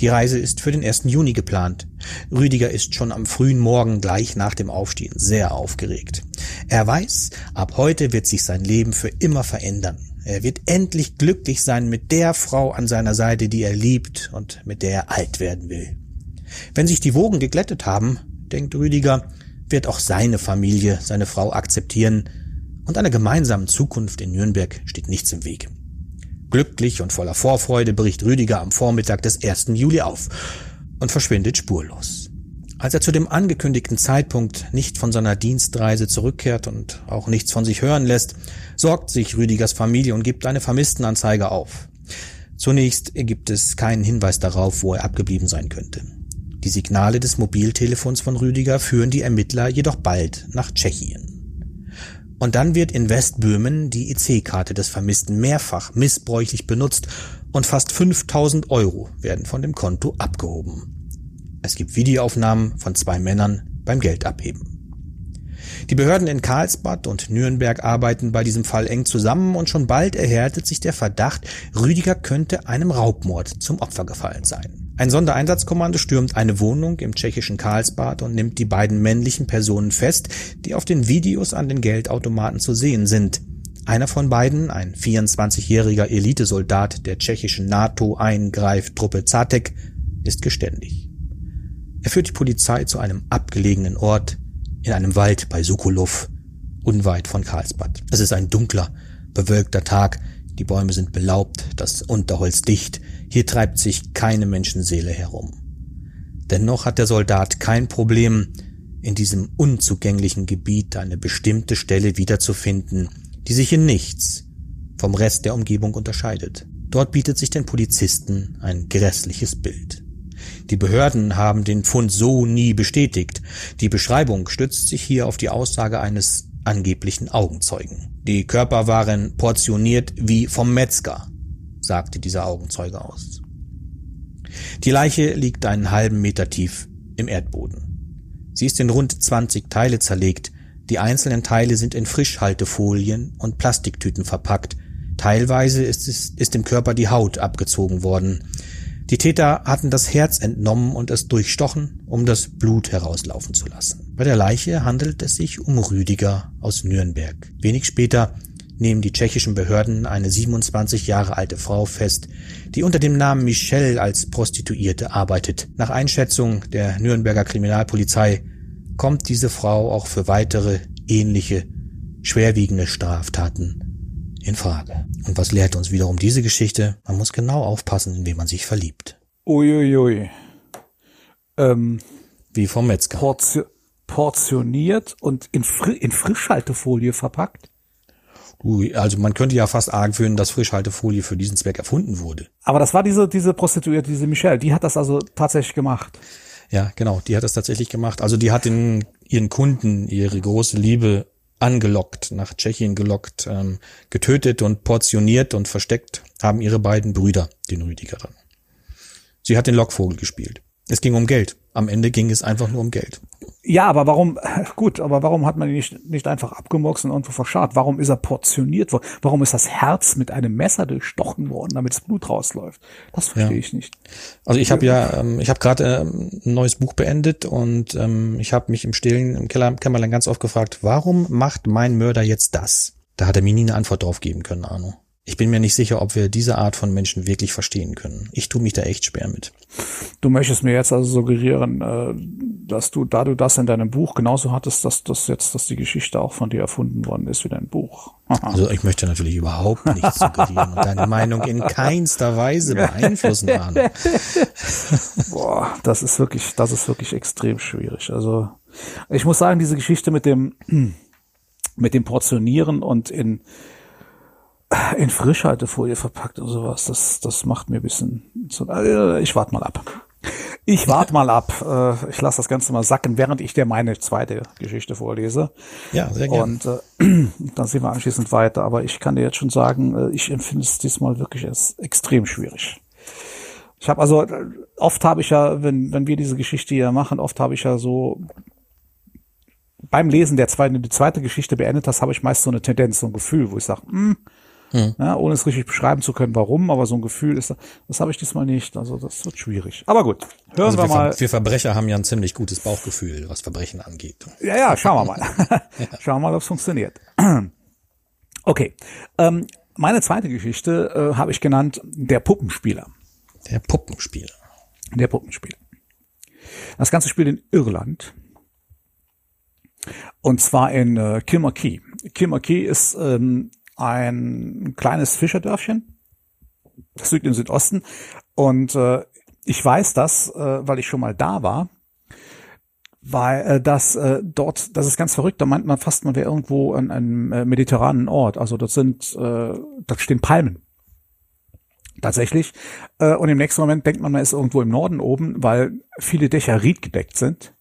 Die Reise ist für den 1. Juni geplant. Rüdiger ist schon am frühen Morgen gleich nach dem Aufstehen sehr aufgeregt. Er weiß, ab heute wird sich sein Leben für immer verändern. Er wird endlich glücklich sein mit der Frau an seiner Seite, die er liebt und mit der er alt werden will. Wenn sich die Wogen geglättet haben, denkt Rüdiger, wird auch seine Familie seine Frau akzeptieren und einer gemeinsamen Zukunft in Nürnberg steht nichts im Weg. Glücklich und voller Vorfreude bricht Rüdiger am Vormittag des 1. Juli auf und verschwindet spurlos. Als er zu dem angekündigten Zeitpunkt nicht von seiner Dienstreise zurückkehrt und auch nichts von sich hören lässt, sorgt sich Rüdigers Familie und gibt eine Vermisstenanzeige auf. Zunächst gibt es keinen Hinweis darauf, wo er abgeblieben sein könnte. Die Signale des Mobiltelefons von Rüdiger führen die Ermittler jedoch bald nach Tschechien. Und dann wird in Westböhmen die EC-Karte des Vermissten mehrfach missbräuchlich benutzt und fast 5000 Euro werden von dem Konto abgehoben. Es gibt Videoaufnahmen von zwei Männern beim Geldabheben. Die Behörden in Karlsbad und Nürnberg arbeiten bei diesem Fall eng zusammen und schon bald erhärtet sich der Verdacht, Rüdiger könnte einem Raubmord zum Opfer gefallen sein. Ein Sondereinsatzkommando stürmt eine Wohnung im tschechischen Karlsbad und nimmt die beiden männlichen Personen fest, die auf den Videos an den Geldautomaten zu sehen sind. Einer von beiden, ein 24-jähriger Elitesoldat der tschechischen NATO-Eingreiftruppe Zatek, ist geständig. Er führt die Polizei zu einem abgelegenen Ort in einem Wald bei Sokolov, unweit von Karlsbad. Es ist ein dunkler, bewölkter Tag, die Bäume sind belaubt, das Unterholz dicht, hier treibt sich keine Menschenseele herum. Dennoch hat der Soldat kein Problem, in diesem unzugänglichen Gebiet eine bestimmte Stelle wiederzufinden, die sich in nichts vom Rest der Umgebung unterscheidet. Dort bietet sich den Polizisten ein grässliches Bild. Die Behörden haben den Fund so nie bestätigt. Die Beschreibung stützt sich hier auf die Aussage eines angeblichen Augenzeugen. Die Körper waren portioniert wie vom Metzger, sagte dieser Augenzeuge aus. Die Leiche liegt einen halben Meter tief im Erdboden. Sie ist in rund 20 Teile zerlegt, die einzelnen Teile sind in Frischhaltefolien und Plastiktüten verpackt. Teilweise ist, es, ist dem Körper die Haut abgezogen worden. Die Täter hatten das Herz entnommen und es durchstochen, um das Blut herauslaufen zu lassen. Bei der Leiche handelt es sich um Rüdiger aus Nürnberg. Wenig später nehmen die tschechischen Behörden eine 27 Jahre alte Frau fest, die unter dem Namen Michelle als Prostituierte arbeitet. Nach Einschätzung der Nürnberger Kriminalpolizei kommt diese Frau auch für weitere ähnliche schwerwiegende Straftaten in Frage. Und was lehrt uns wiederum diese Geschichte? Man muss genau aufpassen, in wen man sich verliebt. Uiuiui. Ähm, Wie vom Metzger. portio portioniert und in, Fri in Frischhaltefolie verpackt. Also man könnte ja fast arg führen, dass Frischhaltefolie für diesen Zweck erfunden wurde. Aber das war diese, diese Prostituierte, diese Michelle, die hat das also tatsächlich gemacht. Ja, genau, die hat das tatsächlich gemacht. Also die hat den, ihren Kunden ihre große Liebe angelockt, nach Tschechien gelockt, ähm, getötet und portioniert und versteckt haben ihre beiden Brüder, den Rüdiger dann. Sie hat den Lockvogel gespielt. Es ging um Geld. Am Ende ging es einfach nur um Geld. Ja, aber warum, gut, aber warum hat man ihn nicht, nicht einfach abgemurkst und irgendwo verscharrt? Warum ist er portioniert worden? Warum ist das Herz mit einem Messer durchstochen worden, damit das Blut rausläuft? Das verstehe Ja. ich nicht. Also ich habe ja, ähm, ich habe gerade ähm, ein neues Buch beendet und ähm, ich habe mich im Stillen im Keller, Kämmerlein ganz oft gefragt, warum macht mein Mörder jetzt das? Da hat er mir nie eine Antwort drauf geben können, Arno. Ich bin mir nicht sicher, ob wir diese Art von Menschen wirklich verstehen können. Ich tue mich da echt schwer mit. Du möchtest mir jetzt also suggerieren, äh, dass du, da du das in deinem Buch genauso hattest, dass das jetzt, dass die Geschichte auch von dir erfunden worden ist wie dein Buch. Also ich möchte natürlich überhaupt nichts suggerieren und deine Meinung in keinster Weise beeinflussen, Arno. Boah, das ist wirklich, das ist wirklich extrem schwierig. Also ich muss sagen, diese Geschichte mit dem mit dem Portionieren und in in Frischhaltefolie verpackt und sowas, das das macht mir ein bisschen so. äh, Ich warte mal ab. Ich warte mal ab. Äh, Ich lasse das Ganze mal sacken, während ich dir meine zweite Geschichte vorlese. Ja, sehr gerne. Und äh, dann sehen wir anschließend weiter. Aber ich kann dir jetzt schon sagen, äh, ich empfinde es diesmal wirklich als extrem schwierig. Ich habe also, äh, oft habe ich ja, wenn, wenn wir diese Geschichte hier machen, oft habe ich ja so beim Lesen der zweiten, die zweite Geschichte beendet hast, habe ich meist so eine Tendenz, so ein Gefühl, wo ich sage, hm, ja, ohne es richtig beschreiben zu können, warum, aber so ein Gefühl ist, das habe ich diesmal nicht. Also das wird schwierig. Aber gut, hören Also wir wir, mal. Wir Verbrecher haben ja ein ziemlich gutes Bauchgefühl, was Verbrechen angeht. Ja, ja, schauen wir mal. schauen wir mal, ob es funktioniert. okay. Ähm, meine zweite Geschichte äh, habe ich genannt Der Puppenspieler. Der Puppenspieler. Der Puppenspieler. Das Ganze spielt in Irland. Und zwar in äh, Kilmarkey. Kilmarkey ist ähm, ein kleines Fischerdörfchen. Das liegt im Südosten. Und äh, ich weiß das, äh, weil ich schon mal da war. Weil äh, das äh, dort, das ist ganz verrückt, da meint man fast, man wäre irgendwo an einem äh, mediterranen Ort. Also dort sind, äh, dort stehen Palmen. Tatsächlich. Äh, und im nächsten Moment denkt man, man ist irgendwo im Norden oben, weil viele Dächer riedgedeckt sind.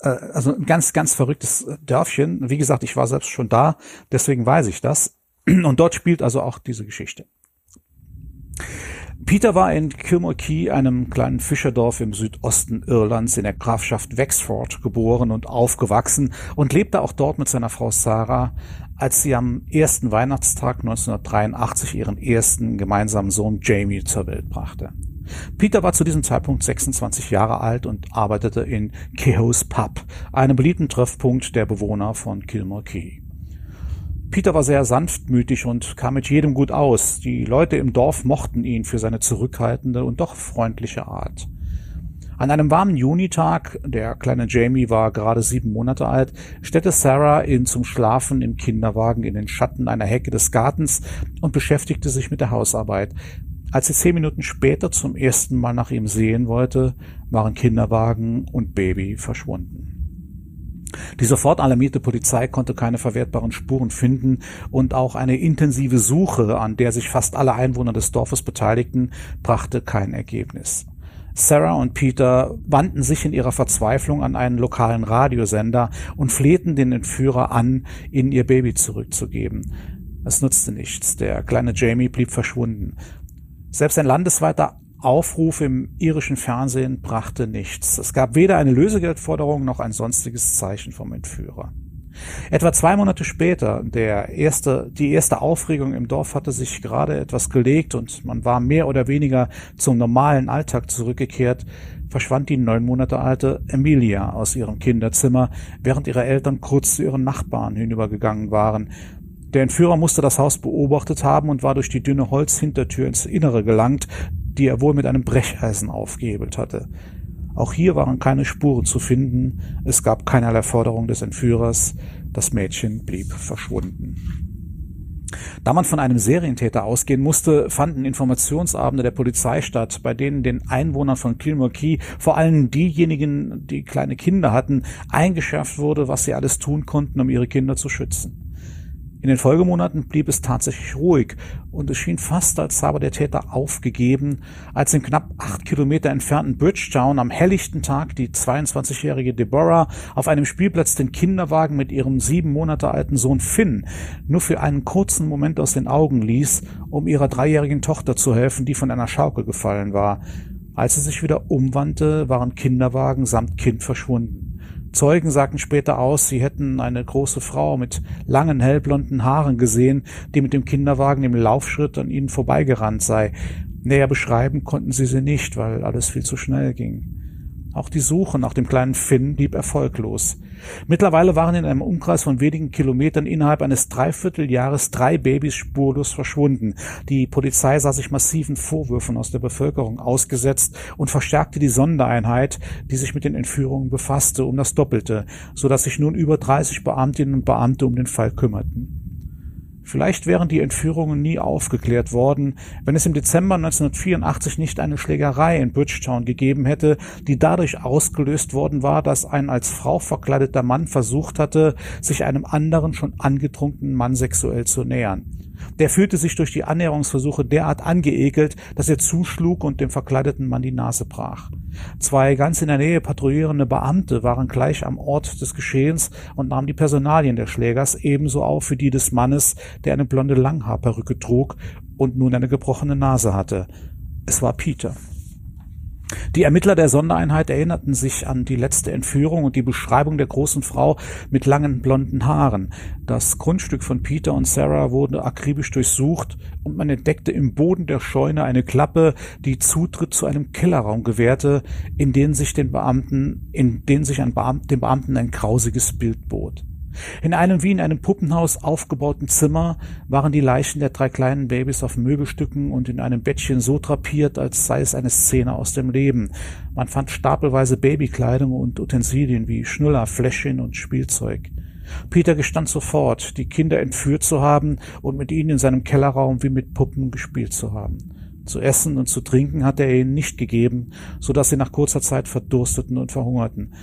äh, also ein ganz, ganz verrücktes Dörfchen. Wie gesagt, ich war selbst schon da, deswegen weiß ich das. Und dort spielt also auch diese Geschichte. Peter war in Kilmore einem kleinen Fischerdorf im Südosten Irlands in der Grafschaft Wexford geboren und aufgewachsen und lebte auch dort mit seiner Frau Sarah, als sie am ersten Weihnachtstag 1983 ihren ersten gemeinsamen Sohn Jamie zur Welt brachte. Peter war zu diesem Zeitpunkt 26 Jahre alt und arbeitete in Kehoe's Pub, einem beliebten Treffpunkt der Bewohner von Kilmore Key. Peter war sehr sanftmütig und kam mit jedem gut aus. Die Leute im Dorf mochten ihn für seine zurückhaltende und doch freundliche Art. An einem warmen Junitag, der kleine Jamie war gerade sieben Monate alt, stellte Sarah ihn zum Schlafen im Kinderwagen in den Schatten einer Hecke des Gartens und beschäftigte sich mit der Hausarbeit. Als sie zehn Minuten später zum ersten Mal nach ihm sehen wollte, waren Kinderwagen und Baby verschwunden. Die sofort alarmierte Polizei konnte keine verwertbaren Spuren finden und auch eine intensive Suche, an der sich fast alle Einwohner des Dorfes beteiligten, brachte kein Ergebnis. Sarah und Peter wandten sich in ihrer Verzweiflung an einen lokalen Radiosender und flehten den Entführer an, ihnen ihr Baby zurückzugeben. Es nutzte nichts. Der kleine Jamie blieb verschwunden. Selbst ein landesweiter Aufruf im irischen Fernsehen brachte nichts. Es gab weder eine Lösegeldforderung noch ein sonstiges Zeichen vom Entführer. Etwa zwei Monate später, der erste, die erste Aufregung im Dorf hatte sich gerade etwas gelegt und man war mehr oder weniger zum normalen Alltag zurückgekehrt, verschwand die neun Monate alte Emilia aus ihrem Kinderzimmer, während ihre Eltern kurz zu ihren Nachbarn hinübergegangen waren. Der Entführer musste das Haus beobachtet haben und war durch die dünne Holzhintertür ins Innere gelangt, die er wohl mit einem Brecheisen aufgehebelt hatte. Auch hier waren keine Spuren zu finden, es gab keinerlei Forderung des Entführers, das Mädchen blieb verschwunden. Da man von einem Serientäter ausgehen musste, fanden Informationsabende der Polizei statt, bei denen den Einwohnern von Kilmore Key, vor allem diejenigen, die kleine Kinder hatten, eingeschärft wurde, was sie alles tun konnten, um ihre Kinder zu schützen. In den Folgemonaten blieb es tatsächlich ruhig und es schien fast, als habe der Täter aufgegeben, als im knapp acht Kilometer entfernten Bridgetown am helllichten Tag die 22-jährige Deborah auf einem Spielplatz den Kinderwagen mit ihrem sieben Monate alten Sohn Finn nur für einen kurzen Moment aus den Augen ließ, um ihrer dreijährigen Tochter zu helfen, die von einer Schaukel gefallen war. Als sie sich wieder umwandte, waren Kinderwagen samt Kind verschwunden. Zeugen sagten später aus, sie hätten eine große Frau mit langen hellblonden Haaren gesehen, die mit dem Kinderwagen im Laufschritt an ihnen vorbeigerannt sei. Näher beschreiben konnten sie sie nicht, weil alles viel zu schnell ging. Auch die Suche nach dem kleinen Finn blieb erfolglos. Mittlerweile waren in einem Umkreis von wenigen Kilometern innerhalb eines Dreivierteljahres drei Babys spurlos verschwunden. Die Polizei sah sich massiven Vorwürfen aus der Bevölkerung ausgesetzt und verstärkte die Sondereinheit, die sich mit den Entführungen befasste, um das Doppelte, so dass sich nun über 30 Beamtinnen und Beamte um den Fall kümmerten. Vielleicht wären die Entführungen nie aufgeklärt worden, wenn es im Dezember 1984 nicht eine Schlägerei in Bridgetown gegeben hätte, die dadurch ausgelöst worden war, dass ein als Frau verkleideter Mann versucht hatte, sich einem anderen schon angetrunkenen Mann sexuell zu nähern. Der fühlte sich durch die Annäherungsversuche derart angeekelt, dass er zuschlug und dem verkleideten Mann die Nase brach. Zwei ganz in der Nähe patrouillierende Beamte waren gleich am Ort des Geschehens und nahmen die Personalien der Schlägers ebenso auf wie die des Mannes, der eine blonde Langhaarperücke trug und nun eine gebrochene Nase hatte. Es war Peter. Die Ermittler der Sondereinheit erinnerten sich an die letzte Entführung und die Beschreibung der großen Frau mit langen blonden Haaren. Das Grundstück von Peter und Sarah wurde akribisch durchsucht und man entdeckte im Boden der Scheune eine Klappe, die Zutritt zu einem Kellerraum gewährte, in den sich den Beamten, in den sich ein Beamt, den Beamten ein grausiges Bild bot. In einem wie in einem Puppenhaus aufgebauten Zimmer waren die Leichen der drei kleinen Babys auf Möbelstücken und in einem Bettchen so drapiert, als sei es eine Szene aus dem Leben. Man fand stapelweise Babykleidung und Utensilien wie Schnuller, Fläschchen und Spielzeug. Peter gestand sofort, die Kinder entführt zu haben und mit ihnen in seinem Kellerraum wie mit Puppen gespielt zu haben. Zu essen und zu trinken hatte er ihnen nicht gegeben, so dass sie nach kurzer Zeit verdursteten und verhungerten.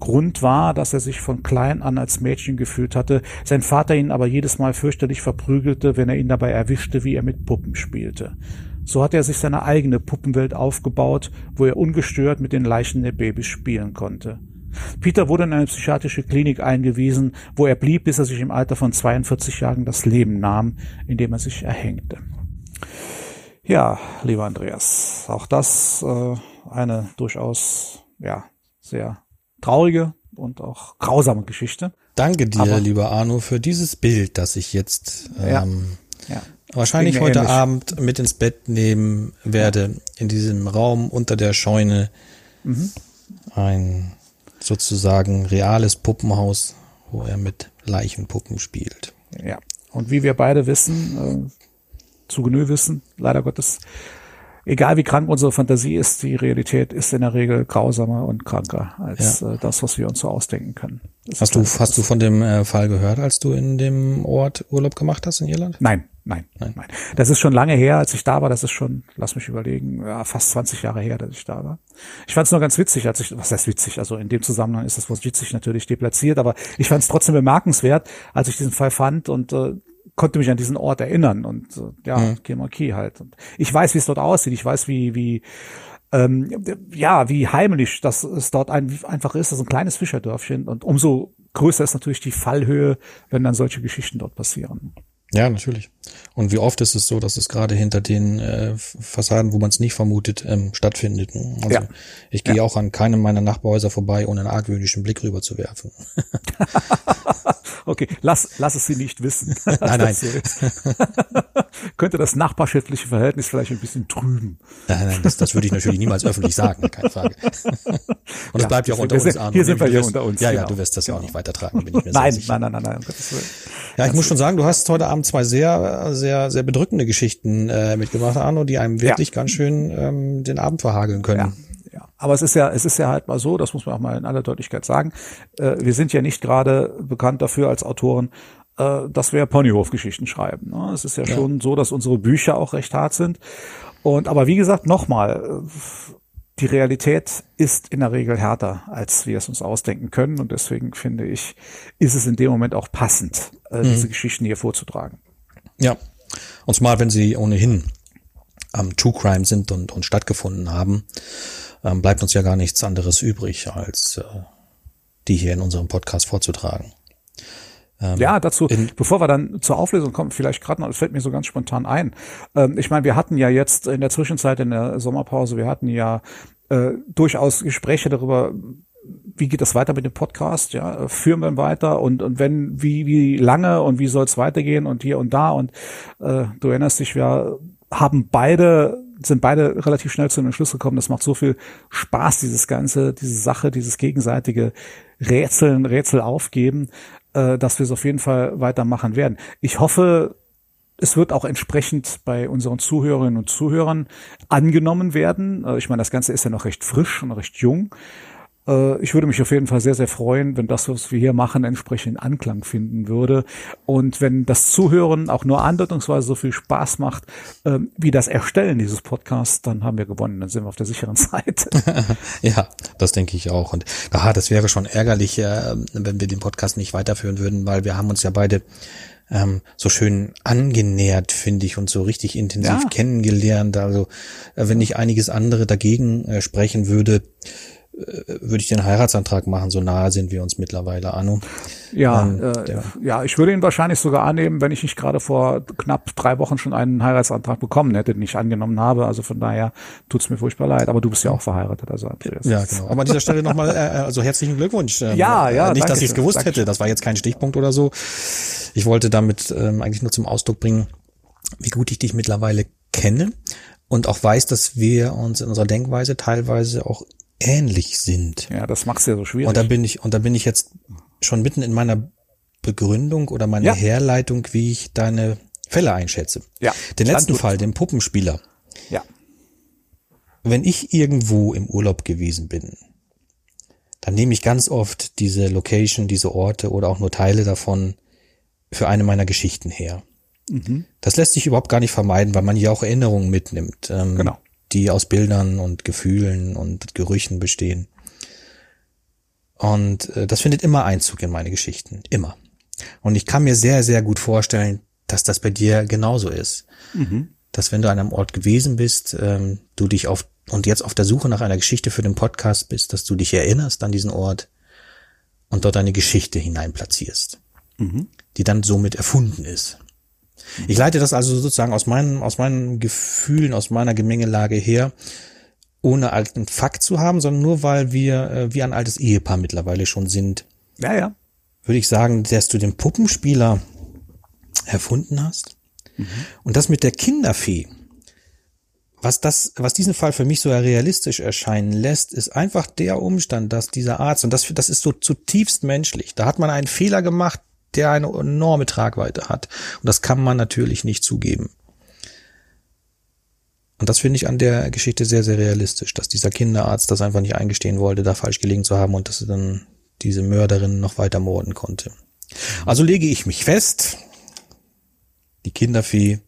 Grund war, dass er sich von klein an als Mädchen gefühlt hatte, sein Vater ihn aber jedes Mal fürchterlich verprügelte, wenn er ihn dabei erwischte, wie er mit Puppen spielte. So hatte er sich seine eigene Puppenwelt aufgebaut, wo er ungestört mit den Leichen der Babys spielen konnte. Peter wurde in eine psychiatrische Klinik eingewiesen, wo er blieb, bis er sich im Alter von 42 Jahren das Leben nahm, indem er sich erhängte. Ja, lieber Andreas, auch das äh, eine durchaus ja sehr traurige und auch grausame Geschichte. Danke dir, Aber, lieber Arno, für dieses Bild, das ich jetzt ähm, ja, ja. wahrscheinlich heute ähnlich. Abend mit ins Bett nehmen werde, ja. in diesem Raum unter der Scheune. Mhm. Ein sozusagen reales Puppenhaus, wo er mit Leichenpuppen spielt. Ja, und wie wir beide wissen, äh, zu Genüge wissen, leider Gottes, egal wie krank unsere Fantasie ist, die Realität ist in der Regel grausamer und kranker als ja. äh, das, was wir uns so ausdenken können. Das hast du, hast du von dem äh, Fall gehört, als du in dem Ort Urlaub gemacht hast in Irland? Nein, nein, nein, nein. Das ist schon lange her, als ich da war. Das ist schon, lass mich überlegen, ja, fast 20 Jahre her, dass ich da war. Ich fand es nur ganz witzig, als ich, was heißt witzig? Also in dem Zusammenhang ist das Wort witzig natürlich deplatziert, aber ich fand es trotzdem bemerkenswert, als ich diesen Fall fand und äh, konnte mich an diesen Ort erinnern und ja, mhm. Kemarki halt. Und ich weiß, wie es dort aussieht. Ich weiß, wie wie ähm, ja, wie heimlich das es dort ein, einfach ist. Das ist ein kleines Fischerdörfchen und umso größer ist natürlich die Fallhöhe, wenn dann solche Geschichten dort passieren. Ja, natürlich. Und wie oft ist es so, dass es gerade hinter den äh, Fassaden, wo man es nicht vermutet, ähm, stattfindet. Also ja. ich gehe ja. auch an keinem meiner Nachbarhäuser vorbei, ohne einen argwöhnischen Blick rüber zu werfen. okay, lass, lass es sie nicht wissen. nein, nein. Könnte das nachbarschaftliche Verhältnis vielleicht ein bisschen trüben. Nein, nein, das, das würde ich natürlich niemals öffentlich sagen, keine Frage. Und es ja, bleibt ja auch unter uns an. Hier sind wir ja unter uns. Ja, genau. ja, du wirst das ja auch nicht weitertragen, bin ich mir nein, sicher. Nein, nein, nein, nein, nein. Ja, ich muss schon sagen, du hast heute Abend zwei sehr, sehr, sehr bedrückende Geschichten äh, mitgebracht, Arno, die einem wirklich ja. ganz schön ähm, den Abend verhageln können. Ja. Ja, aber es ist ja, es ist ja halt mal so, das muss man auch mal in aller Deutlichkeit sagen. Äh, wir sind ja nicht gerade bekannt dafür als Autoren, äh, dass wir Ponyhof-Geschichten schreiben. Ne? Es ist ja, ja, schon so, dass unsere Bücher auch recht hart sind. Und aber wie gesagt, nochmal, die Realität ist in der Regel härter, als wir es uns ausdenken können. Und deswegen finde ich, ist es in dem Moment auch passend, äh, mhm. diese Geschichten hier vorzutragen. Ja. Und zwar, wenn sie ohnehin ähm, True Crime sind und, und stattgefunden haben, ähm, bleibt uns ja gar nichts anderes übrig, als äh, die hier in unserem Podcast vorzutragen. Ähm, ja, dazu, bevor wir dann zur Auflösung kommen, vielleicht gerade noch, es fällt mir so ganz spontan ein. Ähm, ich meine, wir hatten ja jetzt in der Zwischenzeit, in der Sommerpause, wir hatten ja äh, durchaus Gespräche darüber, wie geht das weiter mit dem Podcast? Ja, führen wir ihn weiter und, und wenn, wie, wie lange und wie soll es weitergehen und hier und da und äh, du erinnerst dich, wir haben beide sind beide relativ schnell zu einem Schluss gekommen. Das macht so viel Spaß, dieses ganze, diese Sache, dieses gegenseitige Rätseln, Rätsel aufgeben, äh, dass wir es auf jeden Fall weitermachen werden. Ich hoffe, es wird auch entsprechend bei unseren Zuhörerinnen und Zuhörern angenommen werden. Äh, ich meine, das Ganze ist ja noch recht frisch und recht jung. Äh, ich würde mich auf jeden Fall sehr, sehr freuen, wenn das, was wir hier machen, entsprechend Anklang finden würde. Und wenn das Zuhören auch nur andeutungsweise so viel Spaß macht, ähm, wie das Erstellen dieses Podcasts, dann haben wir gewonnen. Dann sind wir auf der sicheren Seite. ja, das denke ich auch. Und aha, das wäre schon ärgerlich, äh, wenn wir den Podcast nicht weiterführen würden, weil wir haben uns ja beide ähm, so schön angenähert, finde ich, und so richtig intensiv ja. kennengelernt. Also äh, wenn ich einiges andere dagegen äh, sprechen würde, würde ich den Heiratsantrag machen, so nahe sind wir uns mittlerweile, Arno. Ja, ähm, äh, ja. ich würde ihn wahrscheinlich sogar annehmen, wenn ich nicht gerade vor knapp drei Wochen schon einen Heiratsantrag bekommen hätte, den ich angenommen habe. Also von daher tut's mir furchtbar leid. Aber du bist ja auch verheiratet, also Andreas. Ja, genau. Aber an dieser Stelle nochmal, äh, äh, also herzlichen Glückwunsch. Ähm, ja, ja. Nicht, dass ich es gewusst hätte. Das war jetzt kein Stichpunkt oder so. Ich wollte damit ähm, eigentlich nur zum Ausdruck bringen, wie gut ich dich mittlerweile kenne und auch weiß, dass wir uns in unserer Denkweise teilweise auch ähnlich sind. Ja, das macht's ja so schwierig. Und da bin ich, und da bin ich jetzt schon mitten in meiner Begründung oder meiner ja. Herleitung, wie ich deine Fälle einschätze. Ja. Den letzten Fall, den Puppenspieler. Ja. Wenn ich irgendwo im Urlaub gewesen bin, dann nehme ich ganz oft diese Location, diese Orte oder auch nur Teile davon für eine meiner Geschichten her. Mhm. Das lässt sich überhaupt gar nicht vermeiden, weil man ja auch Erinnerungen mitnimmt. Ähm, genau die aus Bildern und Gefühlen und Gerüchen bestehen. Und äh, das findet immer Einzug in meine Geschichten. Immer. Und ich kann mir sehr, sehr gut vorstellen, dass das bei dir genauso ist. Mhm. Dass wenn du an einem Ort gewesen bist, ähm, du dich auf und jetzt auf der Suche nach einer Geschichte für den Podcast bist, dass du dich erinnerst an diesen Ort und dort eine Geschichte hineinplatzierst, mhm. die dann somit erfunden ist. Ich leite das also sozusagen aus meinen, aus meinen Gefühlen, aus meiner Gemengelage her, ohne alten Fakt zu haben, sondern nur weil wir äh, wie ein altes Ehepaar mittlerweile schon sind. Ja, ja. Würde ich sagen, dass du den Puppenspieler erfunden hast. Mhm. Und das mit der Kinderfee. Was das, was diesen Fall für mich so realistisch erscheinen lässt, ist einfach der Umstand, dass dieser Arzt, und das, das ist so zutiefst menschlich, da hat man einen Fehler gemacht, der eine enorme Tragweite hat. Und das kann man natürlich nicht zugeben. Und das finde ich an der Geschichte sehr, sehr realistisch, dass dieser Kinderarzt das einfach nicht eingestehen wollte, da falsch gelegen zu haben und dass er dann diese Mörderin noch weiter morden konnte. Also lege ich mich fest, die Kinderfee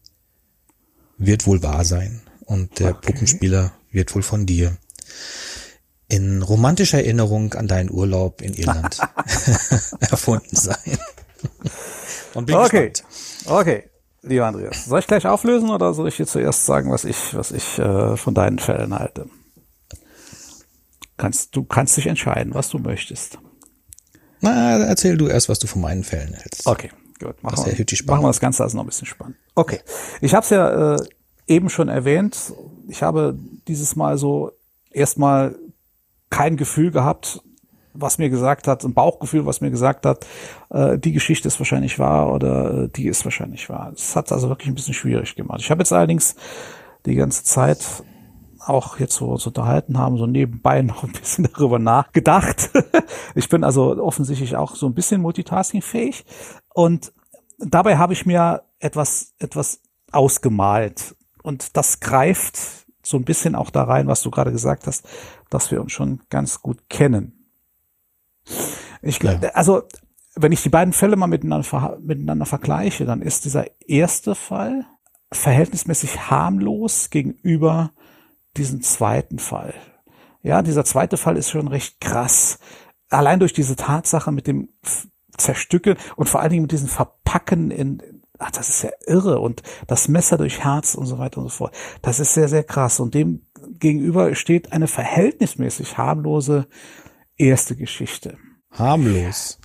wird wohl wahr sein und der okay. Puppenspieler wird wohl von dir in romantischer Erinnerung an deinen Urlaub in Irland erfunden sein. Und bin okay. Gespannt. Okay. Lieber Andreas, soll ich gleich auflösen oder soll ich dir zuerst sagen, was ich, was ich äh, von deinen Fällen halte? Kannst, du kannst dich entscheiden, was du möchtest. Na, erzähl du erst, was du von meinen Fällen hältst. Okay, gut. Machen, wir, machen wir das Ganze also noch ein bisschen spannend. Okay. Ich habe es ja äh, eben schon erwähnt. Ich habe dieses Mal so erstmal kein Gefühl gehabt, was mir gesagt hat, ein Bauchgefühl, was mir gesagt hat, äh, die Geschichte ist wahrscheinlich wahr oder äh, die ist wahrscheinlich wahr. Es hat also wirklich ein bisschen schwierig gemacht. Ich habe jetzt allerdings die ganze Zeit auch jetzt so uns unterhalten haben, so nebenbei noch ein bisschen darüber nachgedacht. ich bin also offensichtlich auch so ein bisschen multitaskingfähig und dabei habe ich mir etwas, etwas ausgemalt und das greift so ein bisschen auch da rein, was du gerade gesagt hast, dass wir uns schon ganz gut kennen. Ich glaube, ja. also wenn ich die beiden Fälle mal miteinander, miteinander vergleiche, dann ist dieser erste Fall verhältnismäßig harmlos gegenüber diesem zweiten Fall. Ja, dieser zweite Fall ist schon recht krass. Allein durch diese Tatsache mit dem Zerstückeln und vor allen Dingen mit diesem Verpacken in, ach, das ist ja irre und das Messer durch Herz und so weiter und so fort. Das ist sehr, sehr krass und dem gegenüber steht eine verhältnismäßig harmlose erste Geschichte. Harmlos.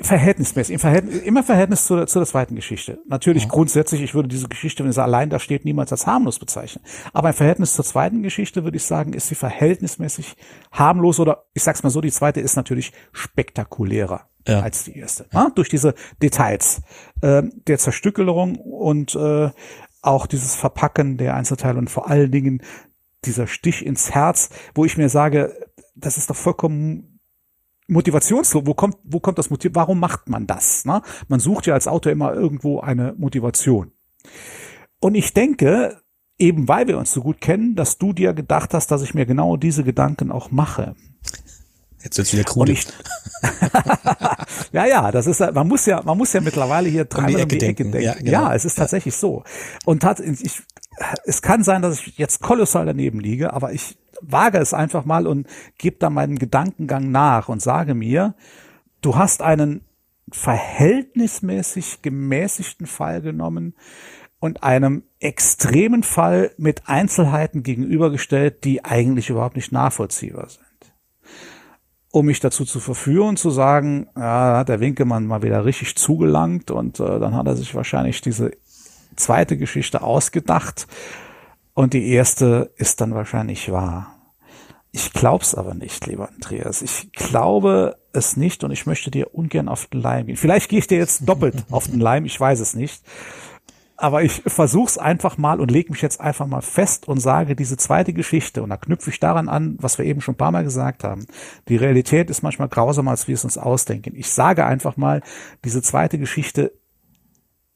Verhältnismäßig, im Verhältnis, immer Verhältnis zu der, zu der zweiten Geschichte. Natürlich ja. grundsätzlich, ich würde diese Geschichte, wenn sie allein da steht, niemals als harmlos bezeichnen. Aber im Verhältnis zur zweiten Geschichte würde ich sagen, ist sie verhältnismäßig harmlos oder ich sag's mal so, die zweite ist natürlich spektakulärer ja. als die erste. Ja. durch diese Details äh, der Zerstückelung und äh, auch dieses Verpacken der Einzelteile und vor allen Dingen dieser Stich ins Herz, wo ich mir sage, das ist doch vollkommen motivationslos. Wo kommt, wo kommt das Motiv? Warum macht man das? Ne? Man sucht ja als Autor immer irgendwo eine Motivation. Und ich denke, eben weil wir uns so gut kennen, dass du dir gedacht hast, dass ich mir genau diese Gedanken auch mache. Jetzt wird's wieder krude. Ich, ja, ja, das ist, man muss ja, man muss ja mittlerweile hier dreimal um die Ecke, denken. Ja, genau. ja, es ist tatsächlich ja. so. Und hat, ich, es kann sein, dass ich jetzt kolossal daneben liege, aber ich wage es einfach mal und gebe da meinen Gedankengang nach und sage mir, du hast einen verhältnismäßig gemäßigten Fall genommen und einem extremen Fall mit Einzelheiten gegenübergestellt, die eigentlich überhaupt nicht nachvollziehbar sind. Um mich dazu zu verführen, zu sagen, ja, hat der Winkelmann mal wieder richtig zugelangt und äh, dann hat er sich wahrscheinlich diese zweite Geschichte ausgedacht und die erste ist dann wahrscheinlich wahr. Ich glaub's aber nicht, lieber Andreas. Ich glaube es nicht und ich möchte dir ungern auf den Leim gehen. Vielleicht gehe ich dir jetzt doppelt auf den Leim, ich weiß es nicht. Aber ich versuch's einfach mal und lege mich jetzt einfach mal fest und sage diese zweite Geschichte und da knüpfe ich daran an, was wir eben schon ein paar Mal gesagt haben. Die Realität ist manchmal grausamer, als wir es uns ausdenken. Ich sage einfach mal, diese zweite Geschichte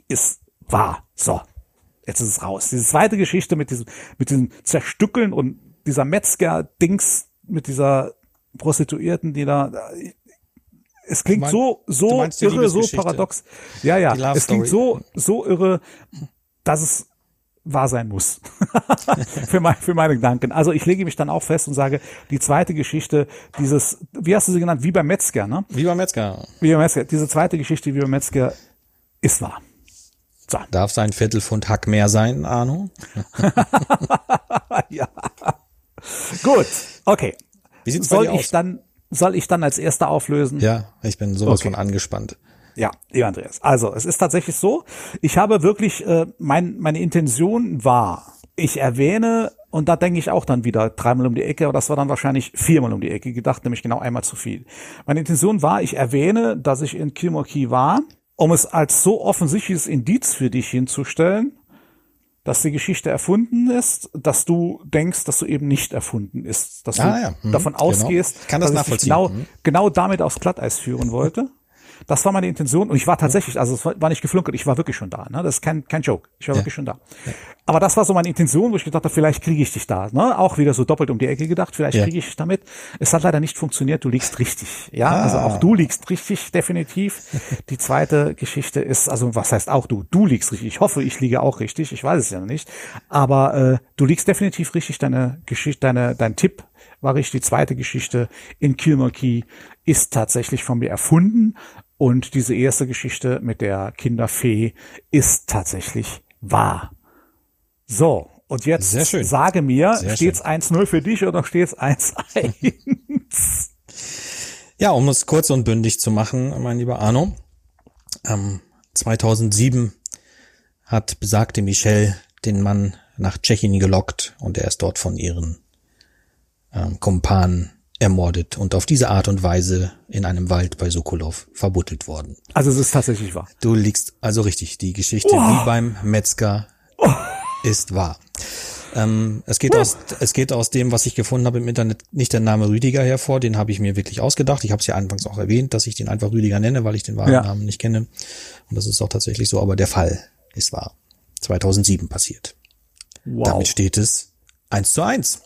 ist wahr. So. Jetzt ist es raus. Diese zweite Geschichte mit diesem, mit diesem Zerstückeln und dieser Metzger-Dings mit dieser Prostituierten, die da, es klingt mein, so, so irre, so paradox. Ja, ja, es klingt so, so irre, dass es wahr sein muss. für, mein, für meine Gedanken. Also ich lege mich dann auch fest und sage, die zweite Geschichte, dieses, wie hast du sie genannt? Wie beim Metzger, ne? Wie beim Metzger. Wie beim Metzger. Diese zweite Geschichte, wie beim Metzger, ist wahr. So. Darf sein Viertelfund Hack mehr sein, Arno? ja. Gut, okay. Wie sieht's Soll bei dir ich aus? dann soll ich dann als erster auflösen? Ja, ich bin sowas Okay. von angespannt. Ja, lieber Andreas. Also, es ist tatsächlich so, ich habe wirklich, äh, mein, meine Intention war, ich erwähne, und da denke ich auch dann wieder dreimal um die Ecke, aber das war dann wahrscheinlich viermal um die Ecke gedacht, nämlich genau einmal zu viel. Meine Intention war, ich erwähne, dass ich in Kilmore Key war, um es als so offensichtliches Indiz für dich hinzustellen, dass die Geschichte erfunden ist, dass du denkst, dass du eben nicht erfunden ist, dass Ah, du ja. Mhm, davon genau. ausgehst, Ich kann das dass ich genau, Mhm. genau damit aufs Glatteis führen wollte. Das war meine Intention und ich war tatsächlich, also es war nicht geflunkert, ich war wirklich schon da. Ne? Das ist kein, kein Joke. Ich war Ja. wirklich schon da. Aber das war so meine Intention, wo ich gedacht habe, vielleicht kriege ich dich da. Ne? Auch wieder so doppelt um die Ecke gedacht, vielleicht Ja. kriege ich dich damit. Es hat leider nicht funktioniert, du liegst richtig. Ja, Ah. also auch du liegst richtig, definitiv. Die zweite Geschichte ist, also was heißt auch du? Du liegst richtig. Ich hoffe, ich liege auch richtig. Ich weiß es ja noch nicht. Aber äh, du liegst definitiv richtig. Deine Geschichte, deine, dein Tipp war richtig. Die zweite Geschichte in Kilmer Key ist tatsächlich von mir erfunden. Und diese erste Geschichte mit der Kinderfee ist tatsächlich wahr. So, und jetzt sage mir, Sehr steht's 1-0 für dich oder steht's 1-1? Ja, um es kurz und bündig zu machen, mein lieber Arno. Ähm, 2007 hat besagte Michelle den Mann nach Tschechien gelockt und er ist dort von ihren ähm, Kumpanen ermordet und auf diese Art und Weise in einem Wald bei Sokolov verbuttelt worden. Also es ist tatsächlich wahr. Du liegst also richtig. Die Geschichte wie beim Metzger ist wahr. Ähm, es geht aus es geht aus dem, was ich gefunden habe im Internet, nicht der Name Rüdiger hervor. Den habe ich mir wirklich ausgedacht. Ich habe es ja anfangs auch erwähnt, dass ich den einfach Rüdiger nenne, weil ich den wahren Ja. Namen nicht kenne. Und das ist auch tatsächlich so. Aber der Fall ist wahr. 2007 passiert. Wow. Damit steht es eins zu eins.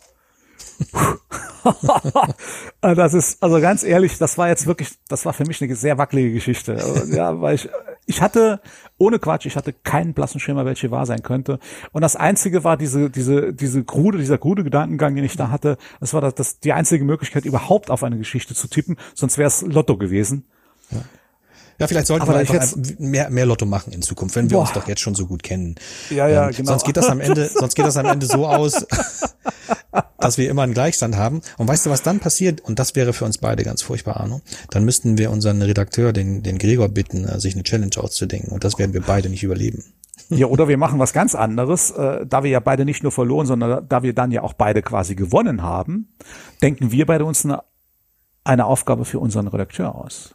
Äh, Das ist, also ganz ehrlich, das war jetzt wirklich, das war für mich eine sehr wackelige Geschichte. Also, Ja, weil ich, ich hatte, ohne Quatsch, ich hatte keinen blassen Schimmer, welche wahr sein könnte. Und das einzige war diese, diese, diese Grude, dieser Grude Gedankengang, den ich da hatte. Das war das, das die einzige Möglichkeit, überhaupt auf eine Geschichte zu tippen. Sonst wäre es Lotto gewesen. Ja, vielleicht sollten Aber wir einfach jetzt- mehr, mehr Lotto machen in Zukunft, wenn wir Boah. uns doch jetzt schon so gut kennen. Ähm, Ja, ja, genau. Sonst geht das am Ende, sonst geht das am Ende so aus, dass wir immer einen Gleichstand haben. Und weißt du, was dann passiert? Und das wäre für uns beide ganz furchtbar, Arno. Dann müssten wir unseren Redakteur, den, den Gregor, bitten, äh, sich eine Challenge auszudenken. Und das werden wir beide nicht überleben. Ja, oder wir machen was ganz anderes. Äh, da wir ja beide nicht nur verloren, sondern da wir dann ja auch beide quasi gewonnen haben, denken wir beide uns eine, eine Aufgabe für unseren Redakteur aus.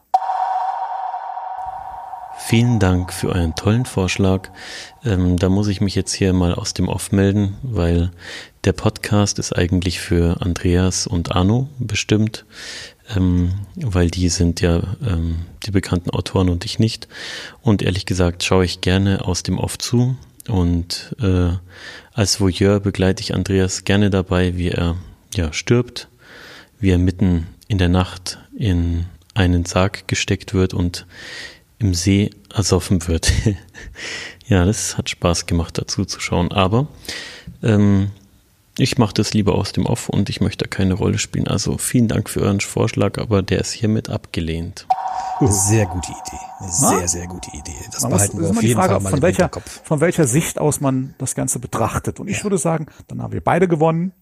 Vielen Dank für euren tollen Vorschlag. Ähm, da muss ich mich jetzt hier mal aus dem Off melden, weil der Podcast ist eigentlich für Andreas und Arno bestimmt, ähm, weil die sind ja ähm, die bekannten Autoren und ich nicht. Und ehrlich gesagt schaue ich gerne aus dem Off zu und äh, als Voyeur begleite ich Andreas gerne dabei, wie er ja stirbt, wie er mitten in der Nacht in einen Sarg gesteckt wird und im See ersoffen wird. ja, das hat Spaß gemacht, dazu zu schauen. Aber ähm, ich mache das lieber aus dem Off und ich möchte da keine Rolle spielen. Also vielen Dank für euren Vorschlag, aber der ist hiermit abgelehnt. Eine sehr gute Idee. Eine sehr, sehr gute Idee. Das Man muss, behalten das wir ist auf jeden Frage, Fall mal von im welcher, von welcher Sicht aus man das Ganze betrachtet. Und ich würde sagen, dann haben wir beide gewonnen.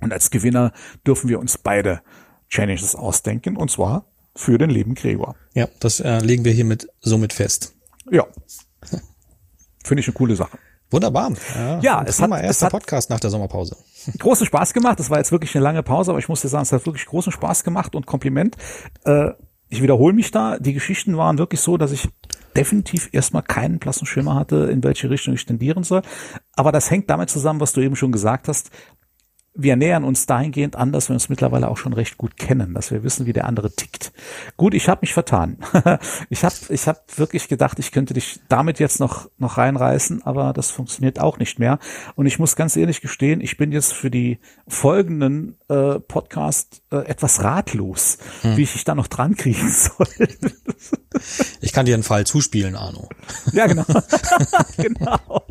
Und als Gewinner dürfen wir uns beide Challenges ausdenken. Und zwar für den lieben Gregor. Ja, das äh, legen wir hiermit somit fest. Ja. Finde ich eine coole Sache. Wunderbar. Ja, es hat- es erster hat- Podcast nach der Sommerpause. großen Spaß gemacht. Das war jetzt wirklich eine lange Pause, aber ich muss dir sagen, es hat wirklich großen Spaß gemacht und Kompliment. Äh, ich wiederhole mich da. Die Geschichten waren wirklich so, dass ich definitiv erstmal keinen blassen Schimmer hatte, in welche Richtung ich tendieren soll. Aber das hängt damit zusammen, was du eben schon gesagt hast. Wir nähern uns dahingehend an, dass wir uns mittlerweile auch schon recht gut kennen, dass wir wissen, wie der andere tickt. Gut, ich habe mich vertan. ich habe ich hab wirklich gedacht, ich könnte dich damit jetzt noch, noch reinreißen, aber das funktioniert auch nicht mehr. Und ich muss ganz ehrlich gestehen, ich bin jetzt für die folgenden äh, Podcast äh, etwas ratlos, wie ich dich da noch dran kriegen soll. Ich kann dir einen Fall zuspielen, Arno. ja, genau. genau.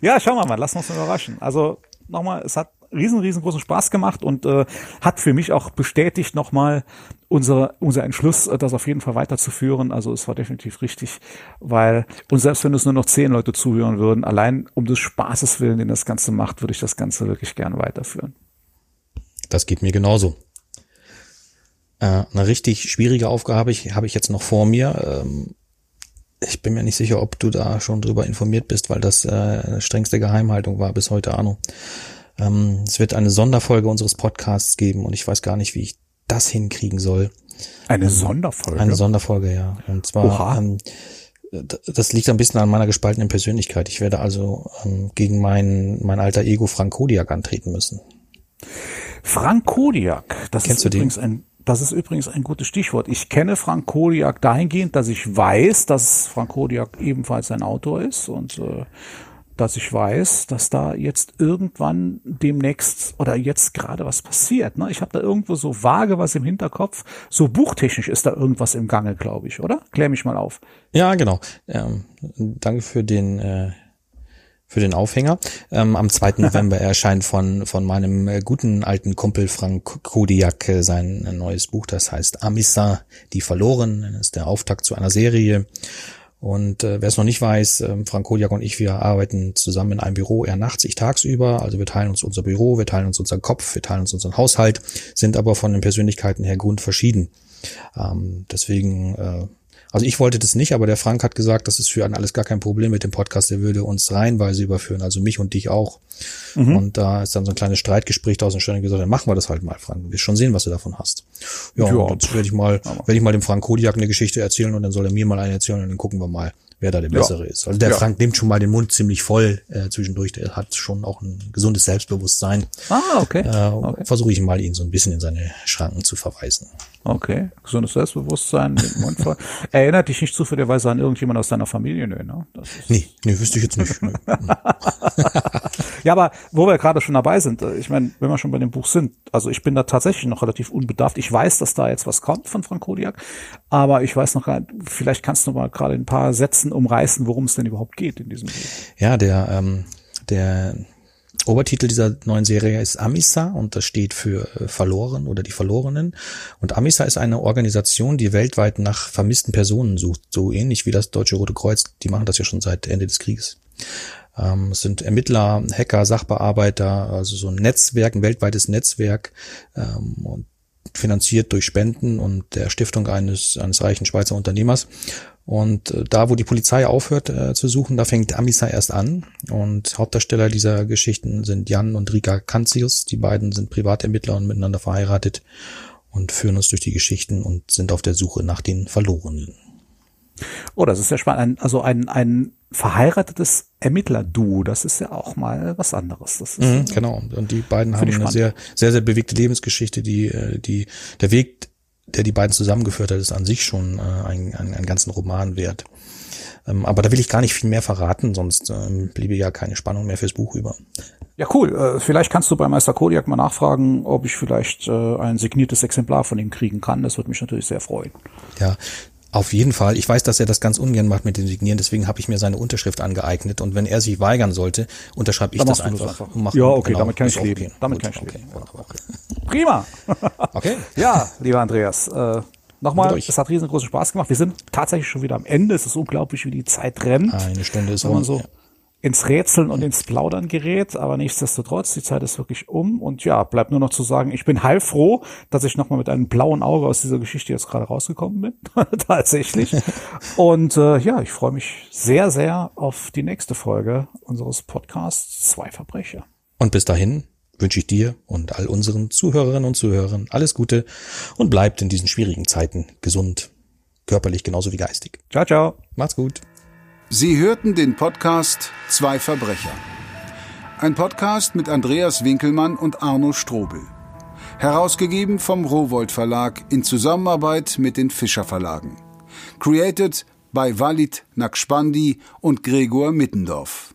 ja, schauen wir mal, lassen wir uns überraschen. Also nochmal, es hat riesen, riesengroßen Spaß gemacht und äh, hat für mich auch bestätigt nochmal unser, unser Entschluss, äh, das auf jeden Fall weiterzuführen. Also es war definitiv richtig, weil, und selbst wenn es nur noch zehn Leute zuhören würden, allein um des Spaßes willen, den das Ganze macht, würde ich das Ganze wirklich gern weiterführen. Das geht mir genauso. Äh, eine richtig schwierige Aufgabe habe ich, habe ich jetzt noch vor mir. Ähm, ich bin mir nicht sicher, ob du da schon drüber informiert bist, weil das äh, strengste Geheimhaltung war bis heute, Arno. Ähm, es wird eine Sonderfolge unseres Podcasts geben und ich weiß gar nicht, wie ich das hinkriegen soll. Eine ähm, Sonderfolge? Eine Sonderfolge, ja. Und zwar, ähm, das liegt ein bisschen an meiner gespaltenen Persönlichkeit. Ich werde also ähm, gegen mein, mein alter Ego Frank Kodiak antreten müssen. Frank Kodiak, das Kennst ist übrigens den? ein das ist übrigens ein gutes Stichwort. Ich kenne Frank Kodiak dahingehend, dass ich weiß, dass Frank Kodiak ebenfalls ein Autor ist und äh, dass ich weiß, dass da jetzt irgendwann demnächst oder jetzt gerade was passiert. Ne? Ich habe da irgendwo so vage was im Hinterkopf. So buchtechnisch ist da irgendwas im Gange, glaube ich, oder? Klär mich mal auf. Ja, genau. Ähm, danke für den äh, für den Aufhänger. Ähm, am 2. November erscheint von, von meinem äh, guten alten Kumpel Frank Kodiak äh, sein äh, neues Buch, das heißt Amissa, die verloren. Das ist der Auftakt zu einer Serie. Und äh, wer es noch nicht weiß, äh, Frank Kodiak und ich, wir arbeiten zusammen in einem Büro, er nachts, ich tagsüber. Also wir teilen uns unser Büro, wir teilen uns unseren Kopf, wir teilen uns unseren Haushalt, sind aber von den Persönlichkeiten her grundverschieden. Ähm, deswegen äh, also ich wollte das nicht, aber der Frank hat gesagt, das ist für einen alles gar kein Problem mit dem Podcast. Er würde uns reihenweise überführen, also mich und dich auch. Mhm. Und da ist dann so ein kleines Streitgespräch daraus entstanden gesagt, dann machen wir das halt mal, Frank. Wir schon sehen, was du davon hast. Ja, ja und jetzt werde ich mal, werde ich mal dem Frank Kodiak eine Geschichte erzählen und dann soll er mir mal eine erzählen und dann gucken wir mal, wer da der Bessere ja. ist. Also der ja. Frank nimmt schon mal den Mund ziemlich voll äh, zwischendurch. Der hat schon auch ein gesundes Selbstbewusstsein. Ah, okay. Äh, okay. Versuche ich mal, ihn so ein bisschen in seine Schranken zu verweisen. Okay, gesundes Selbstbewusstsein, den Mund voll. Erinnert dich nicht zufälligerweise an irgendjemand aus deiner Familie? Nö, ne? Das ist nee, nee, wüsste ich jetzt nicht. ja, aber wo wir gerade schon dabei sind, äh, ich meine, wenn wir schon bei dem Buch sind, also ich bin da tatsächlich noch relativ unbedarft. Ich weiß, dass da jetzt was kommt von Frank Kodiak, aber ich weiß noch gar nicht, vielleicht kannst du mal gerade ein paar Sätzen umreißen, worum es denn überhaupt geht in diesem Buch. Ja, der, ähm, der Obertitel dieser neuen Serie ist Amisa und das steht für äh, verloren oder die Verlorenen. Und Amisa ist eine Organisation, die weltweit nach vermissten Personen sucht, so ähnlich wie das Deutsche Rote Kreuz. Die machen das ja schon seit Ende des Krieges. Ähm, es sind Ermittler, Hacker, Sachbearbeiter, also so ein Netzwerk, ein weltweites Netzwerk ähm, und finanziert durch Spenden und der Stiftung eines, eines reichen Schweizer Unternehmers. Und äh, da, wo die Polizei aufhört äh, zu suchen, da fängt Amisa erst an. Und Hauptdarsteller dieser Geschichten sind Jan und Rika Kanzius. Die beiden sind Privatermittler und miteinander verheiratet und führen uns durch die Geschichten und sind auf der Suche nach den Verlorenen. Oh, das ist ja spannend. Also ein, ein verheiratetes Ermittler-Duo, das ist ja auch mal was anderes. Das ist, mhm, genau. Und die beiden haben eine sehr, sehr, sehr bewegte Lebensgeschichte, die, äh, die, der Weg der die beiden zusammengeführt hat, ist an sich schon äh, ein, ein, ein ganzen Roman wert. Ähm, aber da will ich gar nicht viel mehr verraten, sonst ähm, bliebe ja keine Spannung mehr fürs Buch über. Ja, cool. Äh, vielleicht kannst du bei Meister Kodiak mal nachfragen, ob ich vielleicht äh, ein signiertes Exemplar von ihm kriegen kann. Das würde mich natürlich sehr freuen. Ja, auf jeden Fall. Ich weiß, dass er das ganz ungern macht mit dem Signieren, deswegen habe ich mir seine Unterschrift angeeignet und wenn er sich weigern sollte, unterschreibe ich das einfach. Das einfach. ja, okay, genau, damit kann ich leben. Damit Gut, kann ich okay, leben. Okay. Prima. okay. Ja, lieber Andreas, äh, nochmal, es hat riesengroßen Spaß gemacht. Wir sind tatsächlich schon wieder am Ende. Es ist unglaublich, wie die Zeit rennt. Eine Stunde ist rum. So, ja ins Rätseln und ins Plaudern gerät, aber nichtsdestotrotz, die Zeit ist wirklich um und ja, bleibt nur noch zu sagen, ich bin heilfroh, dass ich nochmal mit einem blauen Auge aus dieser Geschichte jetzt gerade rausgekommen bin, tatsächlich. Und äh, ja, ich freue mich sehr, sehr auf die nächste Folge unseres Podcasts Zwei Verbrecher. Und bis dahin wünsche ich dir und all unseren Zuhörerinnen und Zuhörern alles Gute und bleibt in diesen schwierigen Zeiten gesund, körperlich genauso wie geistig. Ciao, ciao. Macht's gut. Sie hörten den Podcast Zwei Verbrecher. Ein Podcast mit Andreas Winkelmann und Arno Strobel. Herausgegeben vom Rowold Verlag in Zusammenarbeit mit den Fischer Verlagen. Created by Walid Nakspandi und Gregor Mittendorf.